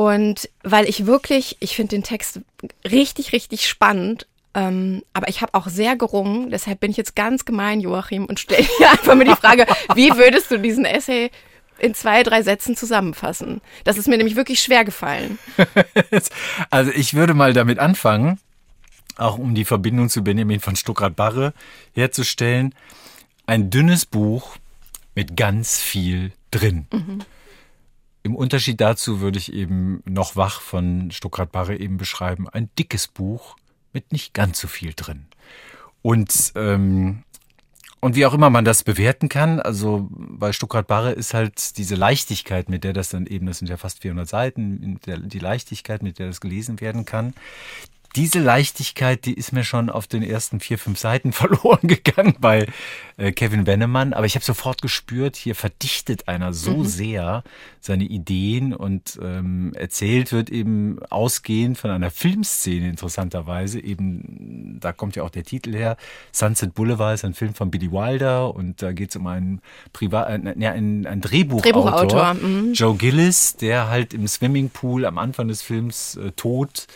und weil ich wirklich, ich finde den Text richtig, richtig spannend, ähm, aber ich habe auch sehr gerungen, deshalb bin ich jetzt ganz gemein, Joachim, und stelle dir einfach mal die Frage, wie würdest du diesen Essay in zwei, drei Sätzen zusammenfassen? Das ist mir nämlich wirklich schwer gefallen. also ich würde mal damit anfangen, auch um die Verbindung zu Benjamin von Stuckrad-Barre herzustellen. Ein dünnes Buch mit ganz viel drin. Mhm. Im Unterschied dazu würde ich eben noch wach von Stuckrad Barre eben beschreiben, ein dickes Buch mit nicht ganz so viel drin. Und ähm, und wie auch immer man das bewerten kann, also bei Stuckrad Barre ist halt diese Leichtigkeit, mit der das dann eben, das sind ja fast 400 Seiten, die Leichtigkeit, mit der das gelesen werden kann, diese Leichtigkeit, die ist mir schon auf den ersten vier, fünf Seiten verloren gegangen bei äh, Kevin Wennemann. Aber ich habe sofort gespürt, hier verdichtet einer so mhm. sehr seine Ideen und ähm, erzählt wird eben ausgehend von einer Filmszene interessanterweise. Eben, da kommt ja auch der Titel her. Sunset Boulevard ist ein Film von Billy Wilder und da geht es um einen Privat, äh, ja, ein, ein Drehbuchautor, Drehbuchautor. Mhm. Joe Gillis, der halt im Swimmingpool am Anfang des Films äh, tot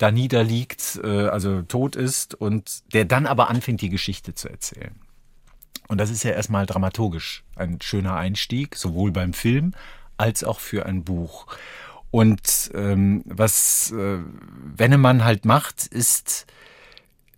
da niederliegt, äh, also tot ist und der dann aber anfängt, die Geschichte zu erzählen. Und das ist ja erstmal dramaturgisch ein schöner Einstieg, sowohl beim Film als auch für ein Buch. Und ähm, was äh, Wennemann halt macht, ist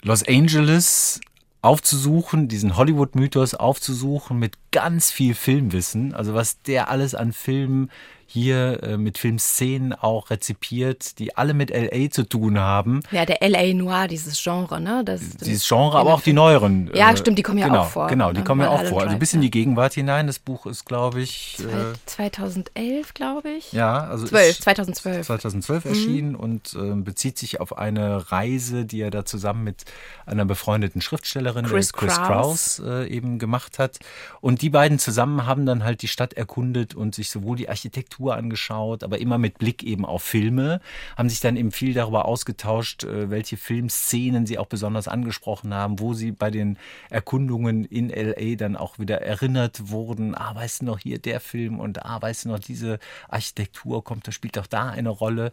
Los Angeles aufzusuchen, diesen Hollywood-Mythos aufzusuchen mit ganz viel Filmwissen. Also was der alles an Filmen hier äh, mit Filmszenen auch rezipiert, die alle mit LA zu tun haben. Ja, der LA Noir, dieses Genre, ne? Das, dieses Genre, aber auch die neueren. Ja, äh, stimmt, die kommen ja genau, auch vor. Genau, die ne? kommen ja auch vor. Also bis in die Gegenwart hinein. Das Buch ist, glaube ich. Äh, 2011, glaube ich. Ja, also 12, 2012. 2012 mhm. erschienen und äh, bezieht sich auf eine Reise, die er da zusammen mit einer befreundeten Schriftstellerin, Chris, Chris Kraus, äh, eben gemacht hat. Und die beiden zusammen haben dann halt die Stadt erkundet und sich sowohl die Architektur angeschaut, aber immer mit Blick eben auf Filme, haben sich dann eben viel darüber ausgetauscht, äh, welche Filmszenen sie auch besonders angesprochen haben, wo sie bei den Erkundungen in LA dann auch wieder erinnert wurden. Ah, weißt du noch hier der Film und ah, weißt du noch diese Architektur kommt, da spielt doch da eine Rolle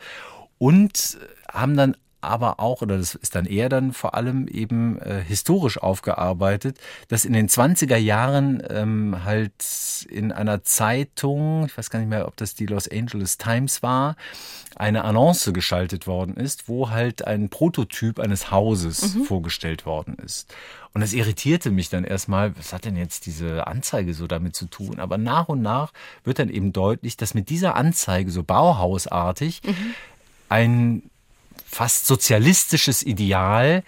und haben dann aber auch, oder das ist dann eher dann vor allem eben äh, historisch aufgearbeitet, dass in den 20er Jahren ähm, halt in einer Zeitung, ich weiß gar nicht mehr, ob das die Los Angeles Times war, eine Annonce geschaltet worden ist, wo halt ein Prototyp eines Hauses mhm. vorgestellt worden ist. Und das irritierte mich dann erstmal, was hat denn jetzt diese Anzeige so damit zu tun? Aber nach und nach wird dann eben deutlich, dass mit dieser Anzeige so Bauhausartig mhm. ein fast sozialistisches Ideal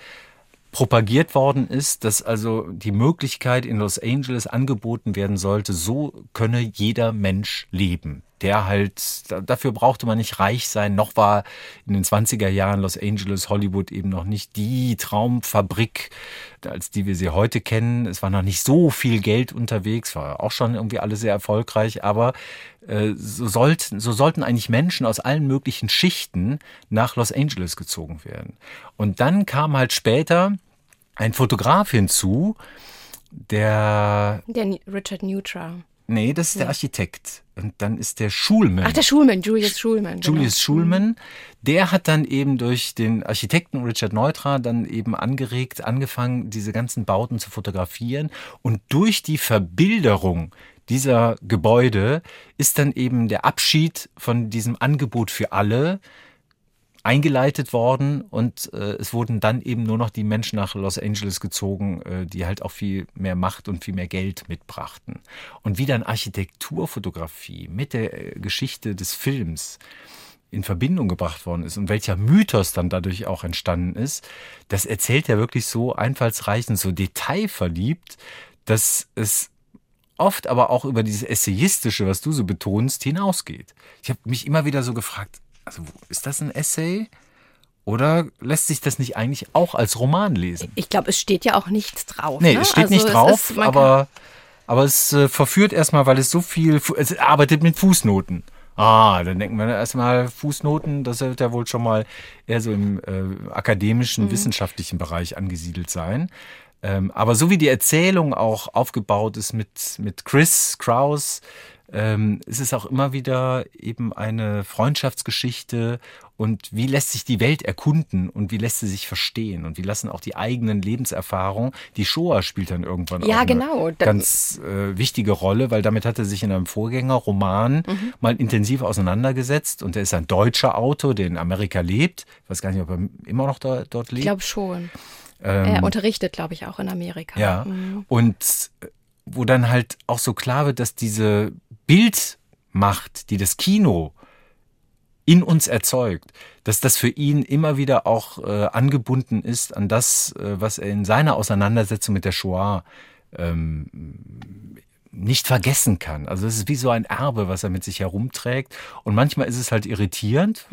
propagiert worden ist, dass also die Möglichkeit in Los Angeles angeboten werden sollte, so könne jeder Mensch leben der halt, dafür brauchte man nicht reich sein. Noch war in den 20er Jahren Los Angeles, Hollywood eben noch nicht die Traumfabrik, als die wir sie heute kennen. Es war noch nicht so viel Geld unterwegs, war auch schon irgendwie alles sehr erfolgreich, aber äh, so, sollten, so sollten eigentlich Menschen aus allen möglichen Schichten nach Los Angeles gezogen werden. Und dann kam halt später ein Fotograf hinzu, der... Der Richard Neutra. Nee, das ist ja. der Architekt. Und dann ist der Schulman. Ach, der Schulman, Julius Schulman. Genau. Julius Schulman, der hat dann eben durch den Architekten Richard Neutra dann eben angeregt, angefangen, diese ganzen Bauten zu fotografieren. Und durch die Verbilderung dieser Gebäude ist dann eben der Abschied von diesem Angebot für alle eingeleitet worden und äh, es wurden dann eben nur noch die Menschen nach Los Angeles gezogen, äh, die halt auch viel mehr Macht und viel mehr Geld mitbrachten. Und wie dann Architekturfotografie mit der äh, Geschichte des Films in Verbindung gebracht worden ist und welcher Mythos dann dadurch auch entstanden ist, das erzählt er wirklich so einfallsreich und so detailverliebt, dass es oft aber auch über dieses Essayistische, was du so betonst, hinausgeht. Ich habe mich immer wieder so gefragt, also ist das ein Essay? Oder lässt sich das nicht eigentlich auch als Roman lesen? Ich glaube, es steht ja auch nichts drauf. Nee, ne? es steht also nicht drauf, ist- aber, aber es äh, verführt erstmal, weil es so viel, es arbeitet mit Fußnoten. Ah, dann denken wir erstmal Fußnoten, das wird ja wohl schon mal eher so im äh, akademischen, Mhm. wissenschaftlichen Bereich angesiedelt sein. Ähm, aber so wie die Erzählung auch aufgebaut ist mit, mit Chris Kraus, ähm, ist es auch immer wieder eben eine Freundschaftsgeschichte und wie lässt sich die Welt erkunden und wie lässt sie sich verstehen und wie lassen auch die eigenen Lebenserfahrungen, die Shoah spielt dann irgendwann Ja, auch eine genau. Da- ganz äh, wichtige Rolle, weil damit hat er sich in einem Vorgängerroman Mhm. mal intensiv auseinandergesetzt und er ist ein deutscher Autor, der in Amerika lebt. Ich weiß gar nicht, ob er immer noch da, dort Ich lebt. glaube schon. Ähm, er unterrichtet, glaube ich, auch in Amerika. ja. Mhm. Und äh, wo dann halt auch so klar wird, dass diese Bildmacht, die das Kino in uns erzeugt, dass das für ihn immer wieder auch äh, angebunden ist an das, äh, was er in seiner Auseinandersetzung mit der Shoah ähm, nicht vergessen kann. Also es ist wie so ein Erbe, was er mit sich herumträgt. Und manchmal ist es halt irritierend.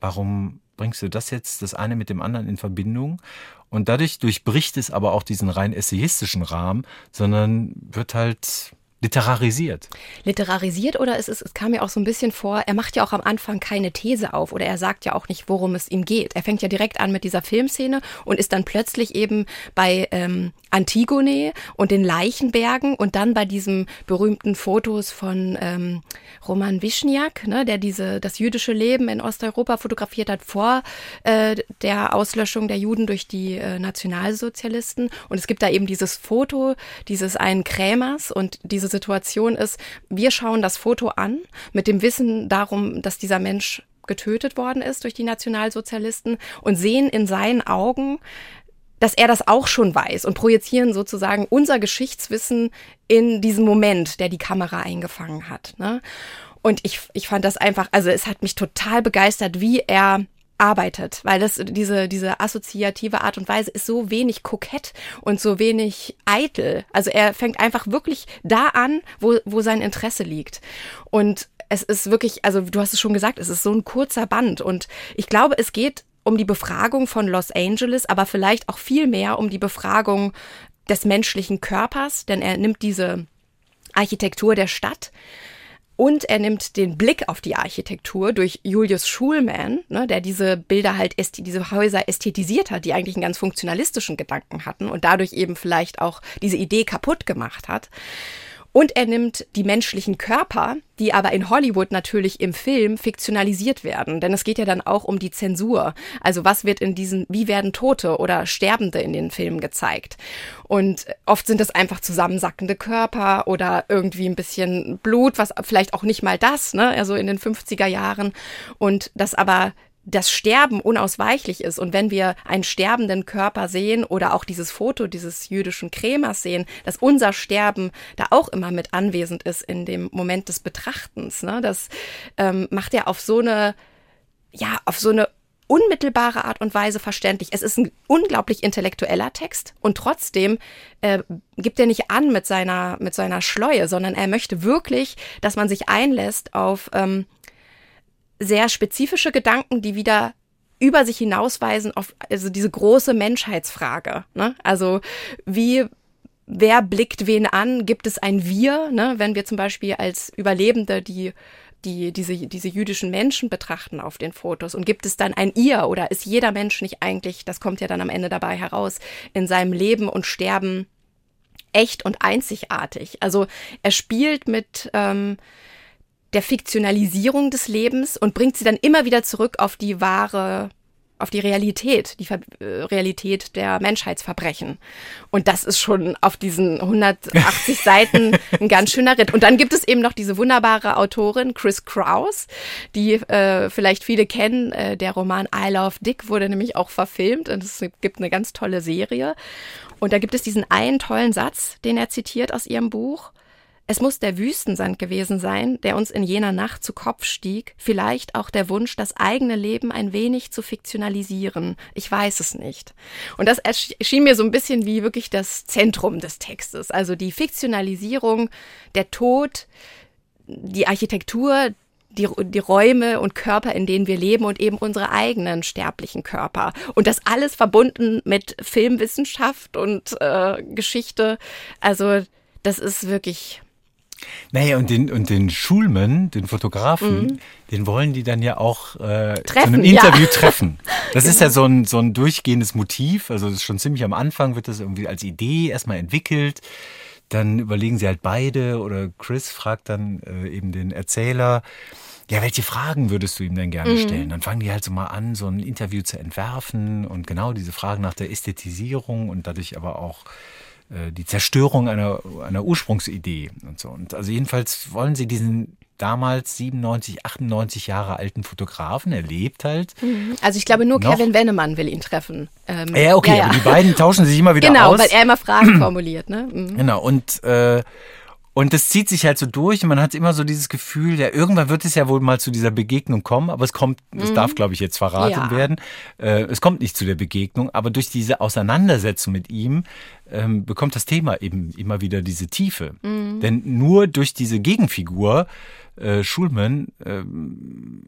Warum bringst du das jetzt, das eine mit dem anderen in Verbindung? Und dadurch durchbricht es aber auch diesen rein essayistischen Rahmen, sondern wird halt literarisiert. Literarisiert oder es, ist, es kam mir auch so ein bisschen vor, er macht ja auch am Anfang keine These auf oder er sagt ja auch nicht, worum es ihm geht. Er fängt ja direkt an mit dieser Filmszene und ist dann plötzlich eben bei ähm, Antigone und den Leichenbergen und dann bei diesem berühmten Fotos von ähm, Roman Wischniak, ne, der diese das jüdische Leben in Osteuropa fotografiert hat vor äh, der Auslöschung der Juden durch die äh, Nationalsozialisten. Und es gibt da eben dieses Foto dieses einen Krämers und diese Situation ist, wir schauen das Foto an mit dem Wissen darum, dass dieser Mensch getötet worden ist durch die Nationalsozialisten und sehen in seinen Augen, dass er das auch schon weiß und projizieren sozusagen unser Geschichtswissen in diesen Moment, der die Kamera eingefangen hat. Ne? Und ich, ich fand das einfach, also es hat mich total begeistert, wie er arbeitet, weil das diese diese assoziative Art und Weise ist so wenig kokett und so wenig eitel. Also er fängt einfach wirklich da an, wo wo sein Interesse liegt. Und es ist wirklich, also du hast es schon gesagt, es ist so ein kurzer Band und ich glaube, es geht um die Befragung von Los Angeles, aber vielleicht auch viel mehr um die Befragung des menschlichen Körpers, denn er nimmt diese Architektur der Stadt und er nimmt den Blick auf die Architektur durch Julius Schulman, ne, der diese Bilder halt, diese Häuser ästhetisiert hat, die eigentlich einen ganz funktionalistischen Gedanken hatten und dadurch eben vielleicht auch diese Idee kaputt gemacht hat. Und er nimmt die menschlichen Körper, die aber in Hollywood natürlich im Film fiktionalisiert werden. Denn es geht ja dann auch um die Zensur. Also was wird in diesen, wie werden Tote oder Sterbende in den Filmen gezeigt? Und oft sind es einfach zusammensackende Körper oder irgendwie ein bisschen Blut, was vielleicht auch nicht mal das, ne? Also in den 50er Jahren. Und das aber das Sterben unausweichlich ist. Und wenn wir einen sterbenden Körper sehen oder auch dieses Foto dieses jüdischen Krämers sehen, dass unser Sterben da auch immer mit anwesend ist in dem Moment des Betrachtens. Ne? Das ähm, macht ja auf so eine, ja, auf so eine unmittelbare Art und Weise verständlich. Es ist ein unglaublich intellektueller Text und trotzdem äh, gibt er nicht an mit seiner, mit seiner Schleue, sondern er möchte wirklich, dass man sich einlässt auf ähm, sehr spezifische Gedanken, die wieder über sich hinausweisen auf also diese große Menschheitsfrage. Ne? Also wie wer blickt wen an? Gibt es ein Wir? Ne? Wenn wir zum Beispiel als Überlebende die die, diese, diese jüdischen Menschen betrachten auf den Fotos? Und gibt es dann ein Ihr oder ist jeder Mensch nicht eigentlich, das kommt ja dann am Ende dabei heraus, in seinem Leben und Sterben echt und einzigartig? Also er spielt mit ähm, der Fiktionalisierung des Lebens und bringt sie dann immer wieder zurück auf die wahre auf die Realität, die Ver äh, Realität der Menschheitsverbrechen. Und das ist schon auf diesen 180 Seiten ein ganz schöner Ritt. Und dann gibt es eben noch diese wunderbare Autorin Chris Kraus, die äh, vielleicht viele kennen. Äh, der Roman I Love Dick wurde nämlich auch verfilmt und es gibt eine ganz tolle Serie. Und da gibt es diesen einen tollen Satz, den er zitiert aus ihrem Buch. Es muss der Wüstensand gewesen sein, der uns in jener Nacht zu Kopf stieg, vielleicht auch der Wunsch, das eigene Leben ein wenig zu fiktionalisieren. Ich weiß es nicht. Und das erschien mir so ein bisschen wie wirklich das Zentrum des Textes. Also die Fiktionalisierung, der Tod, die Architektur, die, die Räume und Körper, in denen wir leben und eben unsere eigenen sterblichen Körper. Und das alles verbunden mit Filmwissenschaft und äh, Geschichte. Also das ist wirklich naja, und den, und den Schulmann, den Fotografen, mhm. den wollen die dann ja auch äh, treffen, zu einem Interview ja. treffen. Das genau. ist ja so ein, so ein durchgehendes Motiv. Also das ist schon ziemlich am Anfang wird das irgendwie als Idee erstmal entwickelt. Dann überlegen sie halt beide oder Chris fragt dann äh, eben den Erzähler, ja, welche Fragen würdest du ihm denn gerne mhm. stellen? Dann fangen die halt so mal an, so ein Interview zu entwerfen und genau diese Fragen nach der Ästhetisierung und dadurch aber auch die Zerstörung einer, einer Ursprungsidee und so. Und also jedenfalls wollen sie diesen damals 97, 98 Jahre alten Fotografen, er lebt halt. Mhm. Also ich glaube nur noch. Kevin Wennemann will ihn treffen. Ähm, ja, okay, ja, ja. aber die beiden tauschen sich immer wieder genau, aus. Genau, weil er immer Fragen formuliert. Ne? Mhm. Genau, und äh, und das zieht sich halt so durch und man hat immer so dieses Gefühl, ja, irgendwann wird es ja wohl mal zu dieser Begegnung kommen, aber es kommt, es mhm. darf, glaube ich, jetzt verraten ja. werden. Äh, es kommt nicht zu der Begegnung, aber durch diese Auseinandersetzung mit ihm ähm, bekommt das Thema eben immer wieder diese Tiefe. Mhm. Denn nur durch diese Gegenfigur äh, Schulman äh,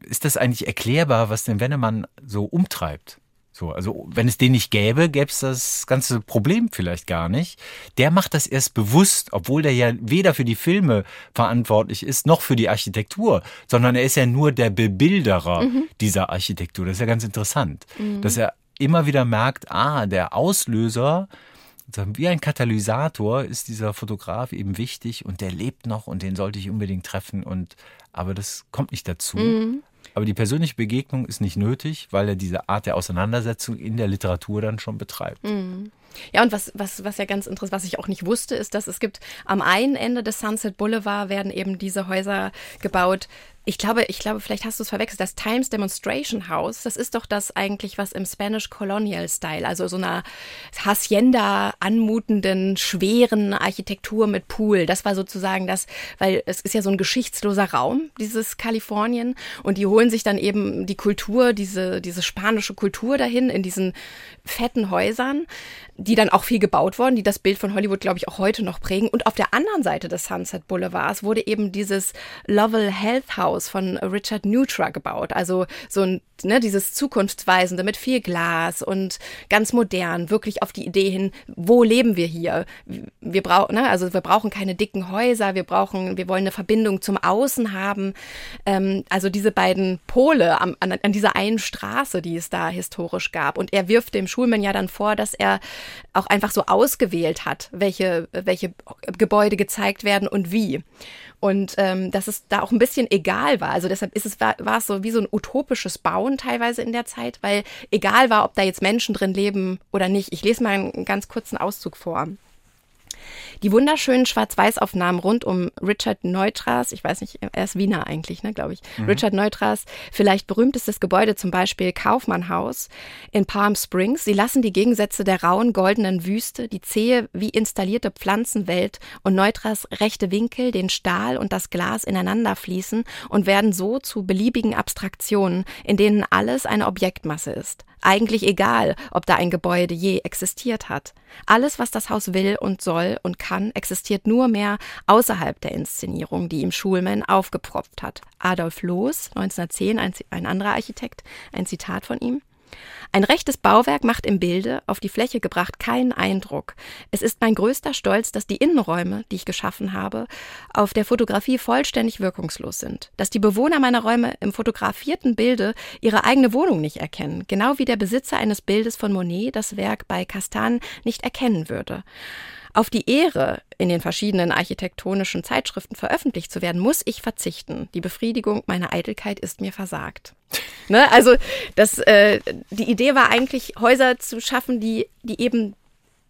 ist das eigentlich erklärbar, was den Wennemann so umtreibt. So, also wenn es den nicht gäbe, gäbe es das ganze Problem vielleicht gar nicht. Der macht das erst bewusst, obwohl der ja weder für die Filme verantwortlich ist, noch für die Architektur, sondern er ist ja nur der Bebilderer mhm. dieser Architektur. Das ist ja ganz interessant, mhm. dass er immer wieder merkt, ah, der Auslöser, wie ein Katalysator ist dieser Fotograf eben wichtig und der lebt noch und den sollte ich unbedingt treffen und aber das kommt nicht dazu. Mhm. Aber die persönliche Begegnung ist nicht nötig, weil er diese Art der Auseinandersetzung in der Literatur dann schon betreibt. Mhm. Ja, und was, was, was ja ganz interessant, was ich auch nicht wusste, ist, dass es gibt am einen Ende des Sunset Boulevard werden eben diese Häuser gebaut, ich glaube, ich glaube, vielleicht hast du es verwechselt. Das Times Demonstration House, das ist doch das eigentlich, was im Spanish Colonial Style, also so einer Hacienda anmutenden, schweren Architektur mit Pool. Das war sozusagen das, weil es ist ja so ein geschichtsloser Raum, dieses Kalifornien. Und die holen sich dann eben die Kultur, diese, diese spanische Kultur dahin in diesen fetten Häusern die dann auch viel gebaut wurden, die das Bild von Hollywood, glaube ich, auch heute noch prägen. Und auf der anderen Seite des Sunset Boulevards wurde eben dieses Lovell Health House von Richard Neutra gebaut. Also so ein, ne, dieses Zukunftsweisende mit viel Glas und ganz modern, wirklich auf die Idee hin, wo leben wir hier? Wir brauchen, ne, also wir brauchen keine dicken Häuser, wir brauchen, wir wollen eine Verbindung zum Außen haben. Ähm, also diese beiden Pole am, an, an dieser einen Straße, die es da historisch gab. Und er wirft dem Schulmann ja dann vor, dass er auch einfach so ausgewählt hat, welche, welche Gebäude gezeigt werden und wie. Und ähm, dass es da auch ein bisschen egal war. Also deshalb ist es, war, war es so wie so ein utopisches Bauen teilweise in der Zeit, weil egal war, ob da jetzt Menschen drin leben oder nicht. Ich lese mal einen ganz kurzen Auszug vor. Die wunderschönen Schwarz-Weiß-Aufnahmen rund um Richard Neutras, ich weiß nicht, er ist Wiener eigentlich, ne, glaube ich. Mhm. Richard Neutras, vielleicht berühmtestes Gebäude, zum Beispiel Kaufmannhaus in Palm Springs. Sie lassen die Gegensätze der rauen, goldenen Wüste, die zähe, wie installierte Pflanzenwelt und Neutras rechte Winkel, den Stahl und das Glas ineinander fließen und werden so zu beliebigen Abstraktionen, in denen alles eine Objektmasse ist. Eigentlich egal, ob da ein Gebäude je existiert hat. Alles, was das Haus will und soll und kann, existiert nur mehr außerhalb der Inszenierung, die ihm Schulman aufgepropft hat. Adolf Loos, 1910, ein, ein anderer Architekt, ein Zitat von ihm. Ein rechtes Bauwerk macht im Bilde, auf die Fläche gebracht, keinen Eindruck. Es ist mein größter Stolz, dass die Innenräume, die ich geschaffen habe, auf der Fotografie vollständig wirkungslos sind. Dass die Bewohner meiner Räume im fotografierten Bilde ihre eigene Wohnung nicht erkennen, genau wie der Besitzer eines Bildes von Monet das Werk bei Castan nicht erkennen würde. Auf die Ehre, in den verschiedenen architektonischen Zeitschriften veröffentlicht zu werden, muss ich verzichten. Die Befriedigung meiner Eitelkeit ist mir versagt. ne? Also das, äh, die Idee war eigentlich, Häuser zu schaffen, die, die eben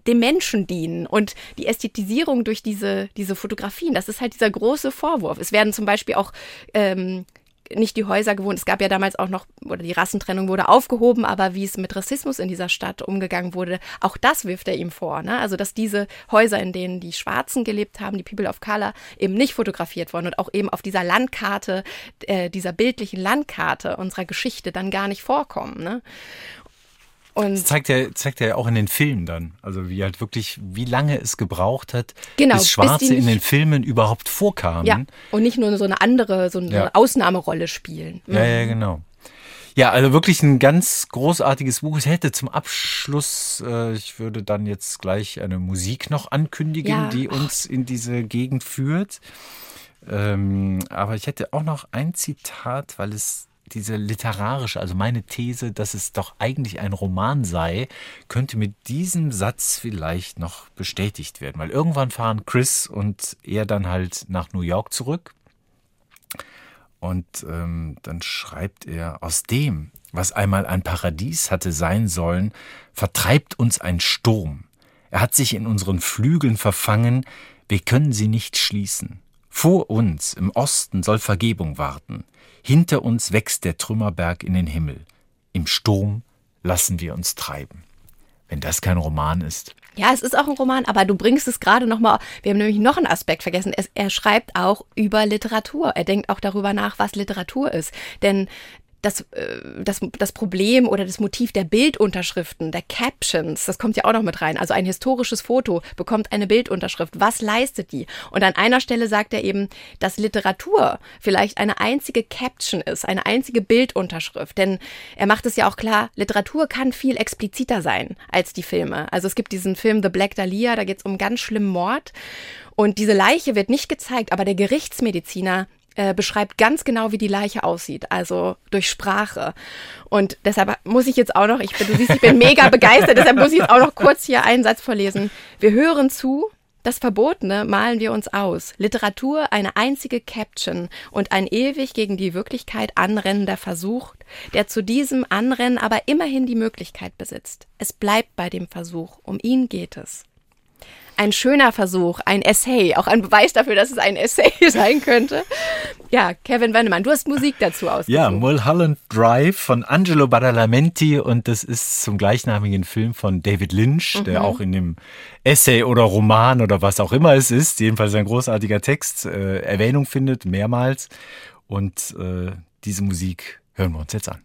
dem Menschen dienen und die Ästhetisierung durch diese, diese Fotografien, das ist halt dieser große Vorwurf. Es werden zum Beispiel auch ähm, nicht die Häuser gewohnt. Es gab ja damals auch noch, oder die Rassentrennung wurde aufgehoben, aber wie es mit Rassismus in dieser Stadt umgegangen wurde, auch das wirft er ihm vor. Ne? Also, dass diese Häuser, in denen die Schwarzen gelebt haben, die People of Color, eben nicht fotografiert wurden und auch eben auf dieser Landkarte, äh, dieser bildlichen Landkarte unserer Geschichte dann gar nicht vorkommen. Ne? Und das zeigt er, zeigt er auch in den Filmen dann. Also wie halt wirklich, wie lange es gebraucht hat, genau, bis Schwarze bis in den Filmen überhaupt vorkamen. Ja, und nicht nur so eine andere, so eine ja. Ausnahmerolle spielen. Mhm. Ja, ja, mhm. genau. Ja, also wirklich ein ganz großartiges Buch. Es hätte zum Abschluss, äh, ich würde dann jetzt gleich eine Musik noch ankündigen, ja. die uns in diese Gegend führt. Ähm, aber ich hätte auch noch ein Zitat, weil es diese literarische, also meine These, dass es doch eigentlich ein Roman sei, könnte mit diesem Satz vielleicht noch bestätigt werden. Weil irgendwann fahren Chris und er dann halt nach New York zurück. Und ähm, dann schreibt er, aus dem, was einmal ein Paradies hatte sein sollen, vertreibt uns ein Sturm. Er hat sich in unseren Flügeln verfangen, wir können sie nicht schließen. Vor uns im Osten soll Vergebung warten. Hinter uns wächst der Trümmerberg in den Himmel. Im Sturm lassen wir uns treiben. Wenn das kein Roman ist. Ja, es ist auch ein Roman, aber du bringst es gerade nochmal. Wir haben nämlich noch einen Aspekt vergessen. Er, er schreibt auch über Literatur. Er denkt auch darüber nach, was Literatur ist. Denn das, äh, das, das Problem oder das Motiv der Bildunterschriften, der Captions, das kommt ja auch noch mit rein. Also ein historisches Foto bekommt eine Bildunterschrift. Was leistet die? Und an einer Stelle sagt er eben, dass Literatur vielleicht eine einzige Caption ist, eine einzige Bildunterschrift. Denn er macht es ja auch klar, Literatur kann viel expliziter sein als die Filme. Also es gibt diesen Film The Black Dahlia, da geht es um ganz schlimmen Mord. Und diese Leiche wird nicht gezeigt, aber der Gerichtsmediziner äh, beschreibt ganz genau, wie die Leiche aussieht, also durch Sprache. Und deshalb muss ich jetzt auch noch, ich bin, du siehst, ich bin mega begeistert, deshalb muss ich jetzt auch noch kurz hier einen Satz vorlesen. Wir hören zu, das Verbotene malen wir uns aus. Literatur eine einzige Caption und ein ewig gegen die Wirklichkeit anrennender Versuch, der zu diesem Anrennen aber immerhin die Möglichkeit besitzt. Es bleibt bei dem Versuch, um ihn geht es ein schöner Versuch, ein Essay, auch ein Beweis dafür, dass es ein Essay sein könnte. Ja, Kevin Wennemann, du hast Musik dazu ausgesucht. Ja, Mulholland Drive von Angelo Badalamenti und das ist zum gleichnamigen Film von David Lynch, mhm. der auch in dem Essay oder Roman oder was auch immer es ist, jedenfalls ein großartiger Text, äh, Erwähnung findet, mehrmals. Und äh, diese Musik hören wir uns jetzt an.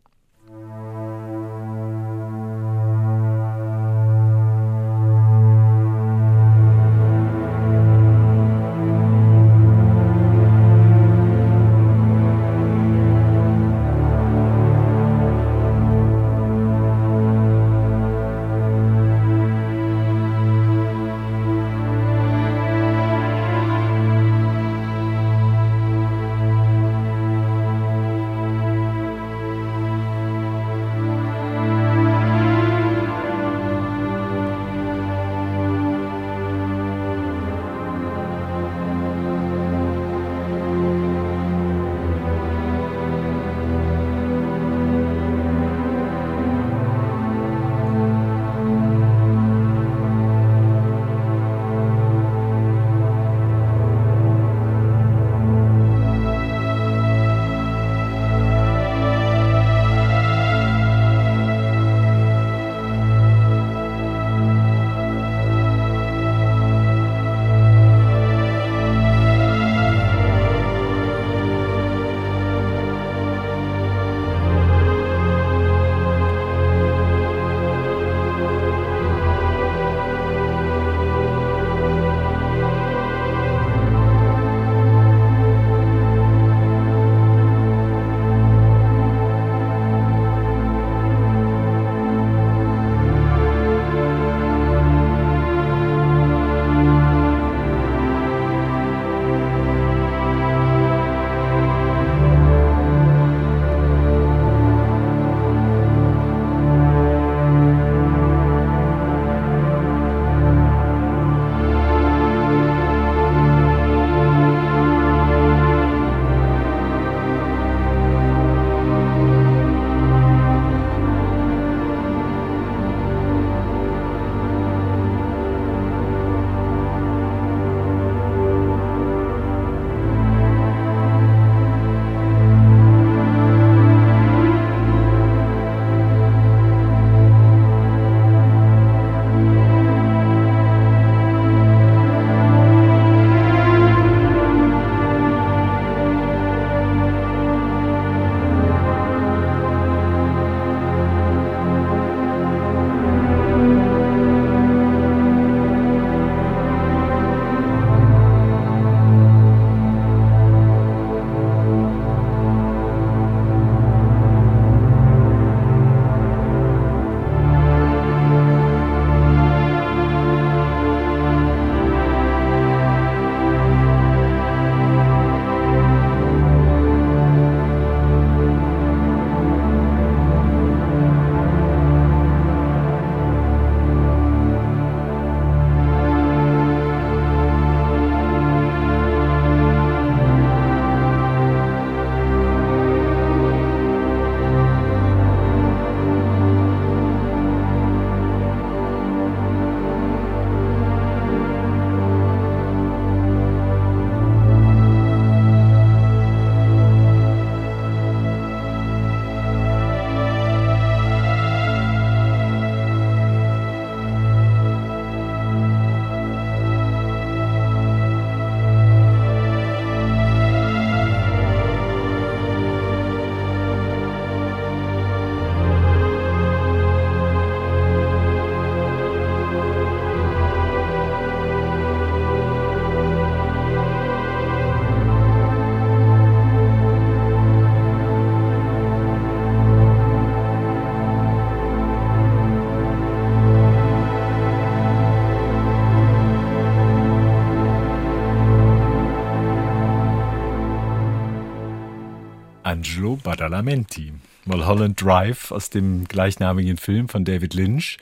Angelo Badalamenti. Mulholland Drive aus dem gleichnamigen Film von David Lynch.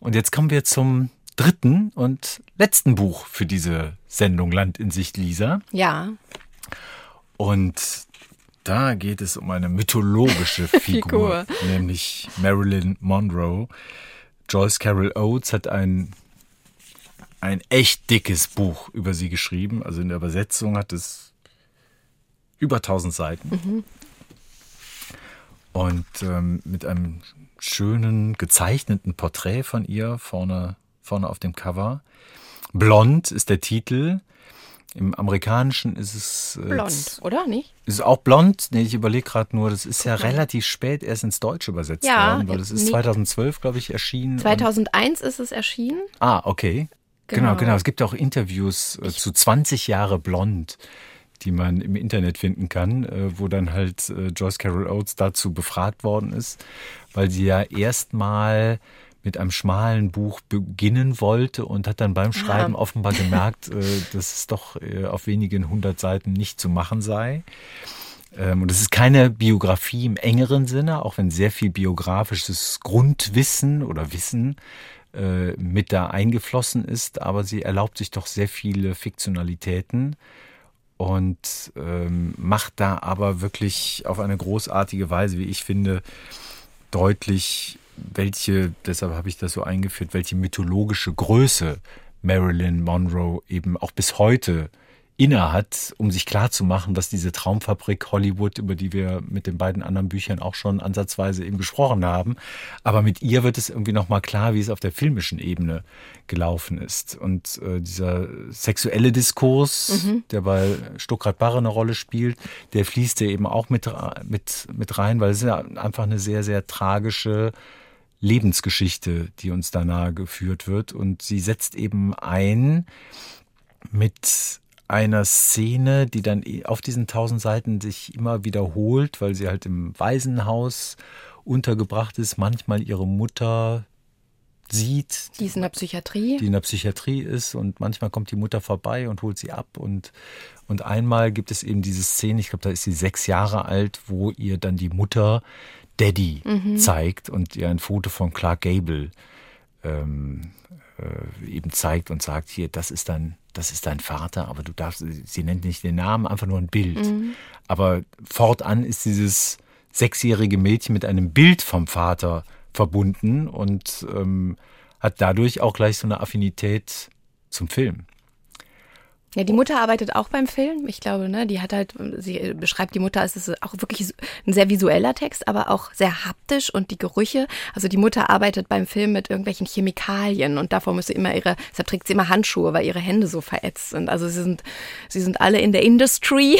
Und jetzt kommen wir zum dritten und letzten Buch für diese Sendung Land in Sicht, Lisa. Ja. Und da geht es um eine mythologische Figur, Figur. nämlich Marilyn Monroe. Joyce Carol Oates hat ein, ein echt dickes Buch über sie geschrieben. Also in der Übersetzung hat es über 1000 Seiten. Und ähm, mit einem schönen gezeichneten Porträt von ihr vorne, vorne auf dem Cover. Blond ist der Titel. Im Amerikanischen ist es äh, Blond, oder nicht? ist es auch blond? Nee, ich überlege gerade nur, das ist ja relativ spät erst ins Deutsche übersetzt Ja, worden, weil es ist nee. 2012, glaube ich, erschienen. Und, 2001 ist es erschienen. ah, okay. Genau. Genau. genau, Es gibt auch Interviews äh, zu 20 Jahre blond, die man im Internet finden kann, äh, wo dann halt äh, Joyce Carol Oates dazu befragt worden ist, weil sie ja erstmal mit einem schmalen Buch beginnen wollte und hat dann beim Schreiben offenbar gemerkt, äh, dass es doch auf wenigen hundert Seiten nicht zu machen sei. Ähm, Und es ist keine Biografie im engeren Sinne, auch wenn sehr viel biografisches Grundwissen oder Wissen mit da eingeflossen ist, aber sie erlaubt sich doch sehr viele Fiktionalitäten und ähm, macht da aber wirklich auf eine großartige Weise, wie ich finde, deutlich, welche, deshalb habe ich das so eingeführt, welche mythologische Größe Marilyn Monroe eben auch bis heute inne hat, um sich klarzumachen, dass diese Traumfabrik Hollywood, über die wir mit den beiden anderen Büchern auch schon ansatzweise eben gesprochen haben, aber mit ihr wird es irgendwie nochmal klar, wie es auf der filmischen Ebene gelaufen ist. Und äh, dieser sexuelle Diskurs, der bei Stuckrad Barre eine Rolle spielt, der fließt ja eben auch mit, mit, mit rein, weil es ist ja einfach eine sehr, sehr tragische Lebensgeschichte, die uns da nahe geführt wird. Und sie setzt eben ein mit einer Szene, die dann auf diesen tausend Seiten sich immer wiederholt, weil sie halt im Waisenhaus untergebracht ist, manchmal ihre Mutter sieht, Die ist in der Psychiatrie. die in der Psychiatrie ist und manchmal kommt die Mutter vorbei und holt sie ab und und einmal gibt es eben diese Szene, ich glaube, da ist sie sechs Jahre alt, wo ihr dann die Mutter Daddy zeigt und ihr ein Foto von Clark Gable ähm, äh, eben zeigt und sagt, hier, das ist dein, das ist dein Vater, aber du darfst, sie nennt nicht den Namen, einfach nur ein Bild. Aber fortan ist dieses sechsjährige Mädchen mit einem Bild vom Vater verbunden und ähm, hat dadurch auch gleich so eine Affinität zum Film. Ja, die Mutter arbeitet auch beim Film. Ich glaube, ne, die hat halt, sie beschreibt die Mutter, es ist auch wirklich ein sehr visueller Text, aber auch sehr haptisch und die Gerüche. Also die Mutter arbeitet beim Film mit irgendwelchen Chemikalien und davor muss sie immer ihre, deshalb trägt sie immer Handschuhe, weil ihre Hände so verätzt sind. Also sie sind, sie sind alle in der Industry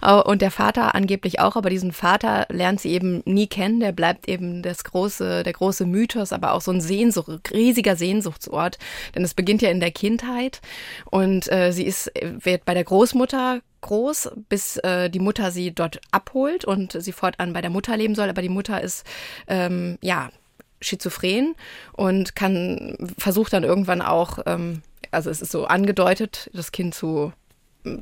und der Vater angeblich auch, aber diesen Vater lernt sie eben nie kennen. Der bleibt eben das große, der große Mythos, aber auch so ein Sehnsucht, riesiger Sehnsuchtsort. Denn es beginnt ja in der Kindheit und äh, sie ist wird bei der Großmutter groß, bis äh, die Mutter sie dort abholt und sie fortan bei der Mutter leben soll. Aber die Mutter ist ähm, ja schizophren und kann versucht dann irgendwann auch, ähm, also es ist so angedeutet, das Kind zu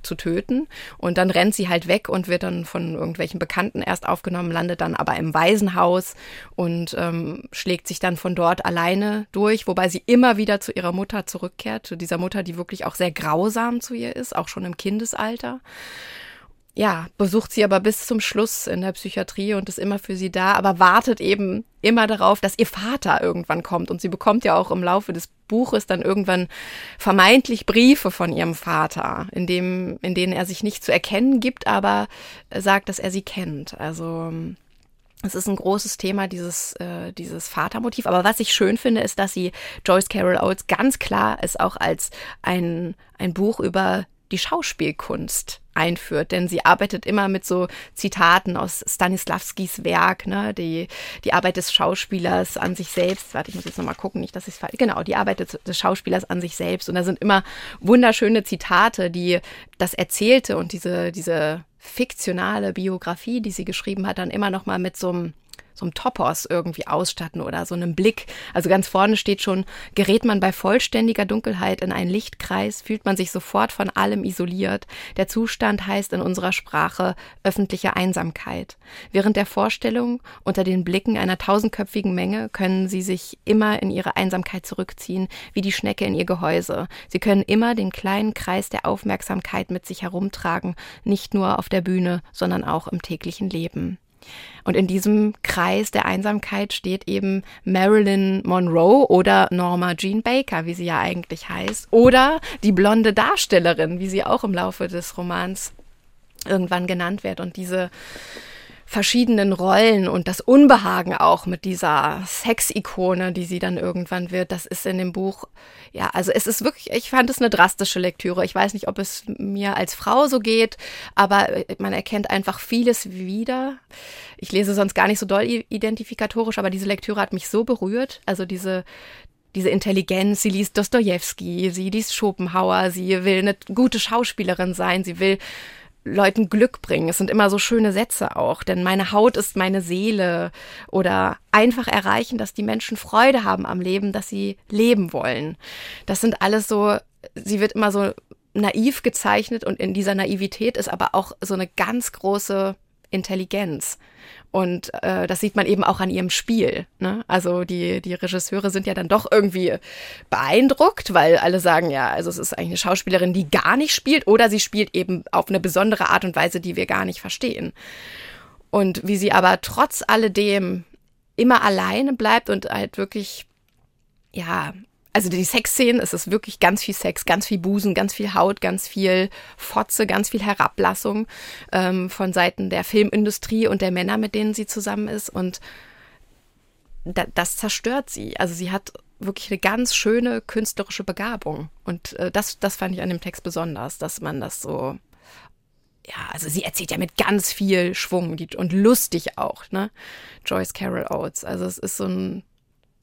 zu töten. Und dann rennt sie halt weg und wird dann von irgendwelchen Bekannten erst aufgenommen, landet dann aber im Waisenhaus und ähm, schlägt sich dann von dort alleine durch, wobei sie immer wieder zu ihrer Mutter zurückkehrt, zu dieser Mutter, die wirklich auch sehr grausam zu ihr ist, auch schon im Kindesalter. Ja, besucht sie aber bis zum Schluss in der Psychiatrie und ist immer für sie da, aber wartet eben immer darauf, dass ihr Vater irgendwann kommt. Und sie bekommt ja auch im Laufe des Buches dann irgendwann vermeintlich Briefe von ihrem Vater, in, dem, in denen er sich nicht zu erkennen gibt, aber sagt, dass er sie kennt. Also es ist ein großes Thema, dieses, äh, dieses Vatermotiv. Aber was ich schön finde, ist, dass sie Joyce Carol Oates ganz klar es auch als ein, ein Buch über die Schauspielkunst einführt, denn sie arbeitet immer mit so Zitaten aus Stanislavskis Werk, ne, die, die Arbeit des Schauspielers an sich selbst. Warte, ich muss jetzt nochmal gucken, nicht, dass ich es. Genau, die Arbeit des, des Schauspielers an sich selbst. Und da sind immer wunderschöne Zitate, die das Erzählte und diese, diese fiktionale Biografie, die sie geschrieben hat, dann immer noch mal mit so einem so einem Topos irgendwie ausstatten oder so einem Blick. Also ganz vorne steht schon, gerät man bei vollständiger Dunkelheit in einen Lichtkreis, fühlt man sich sofort von allem isoliert. Der Zustand heißt in unserer Sprache öffentliche Einsamkeit. Während der Vorstellung unter den Blicken einer tausendköpfigen Menge können sie sich immer in ihre Einsamkeit zurückziehen, wie die Schnecke in ihr Gehäuse. Sie können immer den kleinen Kreis der Aufmerksamkeit mit sich herumtragen, nicht nur auf der Bühne, sondern auch im täglichen Leben. Und in diesem Kreis der Einsamkeit steht eben Marilyn Monroe oder Norma Jean Baker, wie sie ja eigentlich heißt, oder die blonde Darstellerin, wie sie auch im Laufe des Romans irgendwann genannt wird. Und diese verschiedenen Rollen und das Unbehagen auch mit dieser Sexikone, die sie dann irgendwann wird, das ist in dem Buch, ja, also es ist wirklich, ich fand es eine drastische Lektüre. Ich weiß nicht, ob es mir als Frau so geht, aber man erkennt einfach vieles wieder. Ich lese sonst gar nicht so doll identifikatorisch, aber diese Lektüre hat mich so berührt. Also diese, diese Intelligenz, sie liest Dostoevsky, sie liest Schopenhauer, sie will eine gute Schauspielerin sein, sie will Leuten Glück bringen. Es sind immer so schöne Sätze auch, denn meine Haut ist meine Seele oder einfach erreichen, dass die Menschen Freude haben am Leben, dass sie leben wollen. Das sind alles so, sie wird immer so naiv gezeichnet und in dieser Naivität ist aber auch so eine ganz große Intelligenz. Und äh, das sieht man eben auch an ihrem Spiel. Ne? Also die, die Regisseure sind ja dann doch irgendwie beeindruckt, weil alle sagen, ja, also es ist eigentlich eine Schauspielerin, die gar nicht spielt oder sie spielt eben auf eine besondere Art und Weise, die wir gar nicht verstehen. Und wie sie aber trotz alledem immer alleine bleibt und halt wirklich, ja, also die Sexszenen, es ist wirklich ganz viel Sex, ganz viel Busen, ganz viel Haut, ganz viel Fotze, ganz viel Herablassung ähm, von Seiten der Filmindustrie und der Männer, mit denen sie zusammen ist. Und da, das zerstört sie. Also sie hat wirklich eine ganz schöne künstlerische Begabung. Und äh, das, das fand ich an dem Text besonders, dass man das so ja, also sie erzählt ja mit ganz viel Schwung und lustig auch, ne? Joyce Carol Oates. Also es ist so ein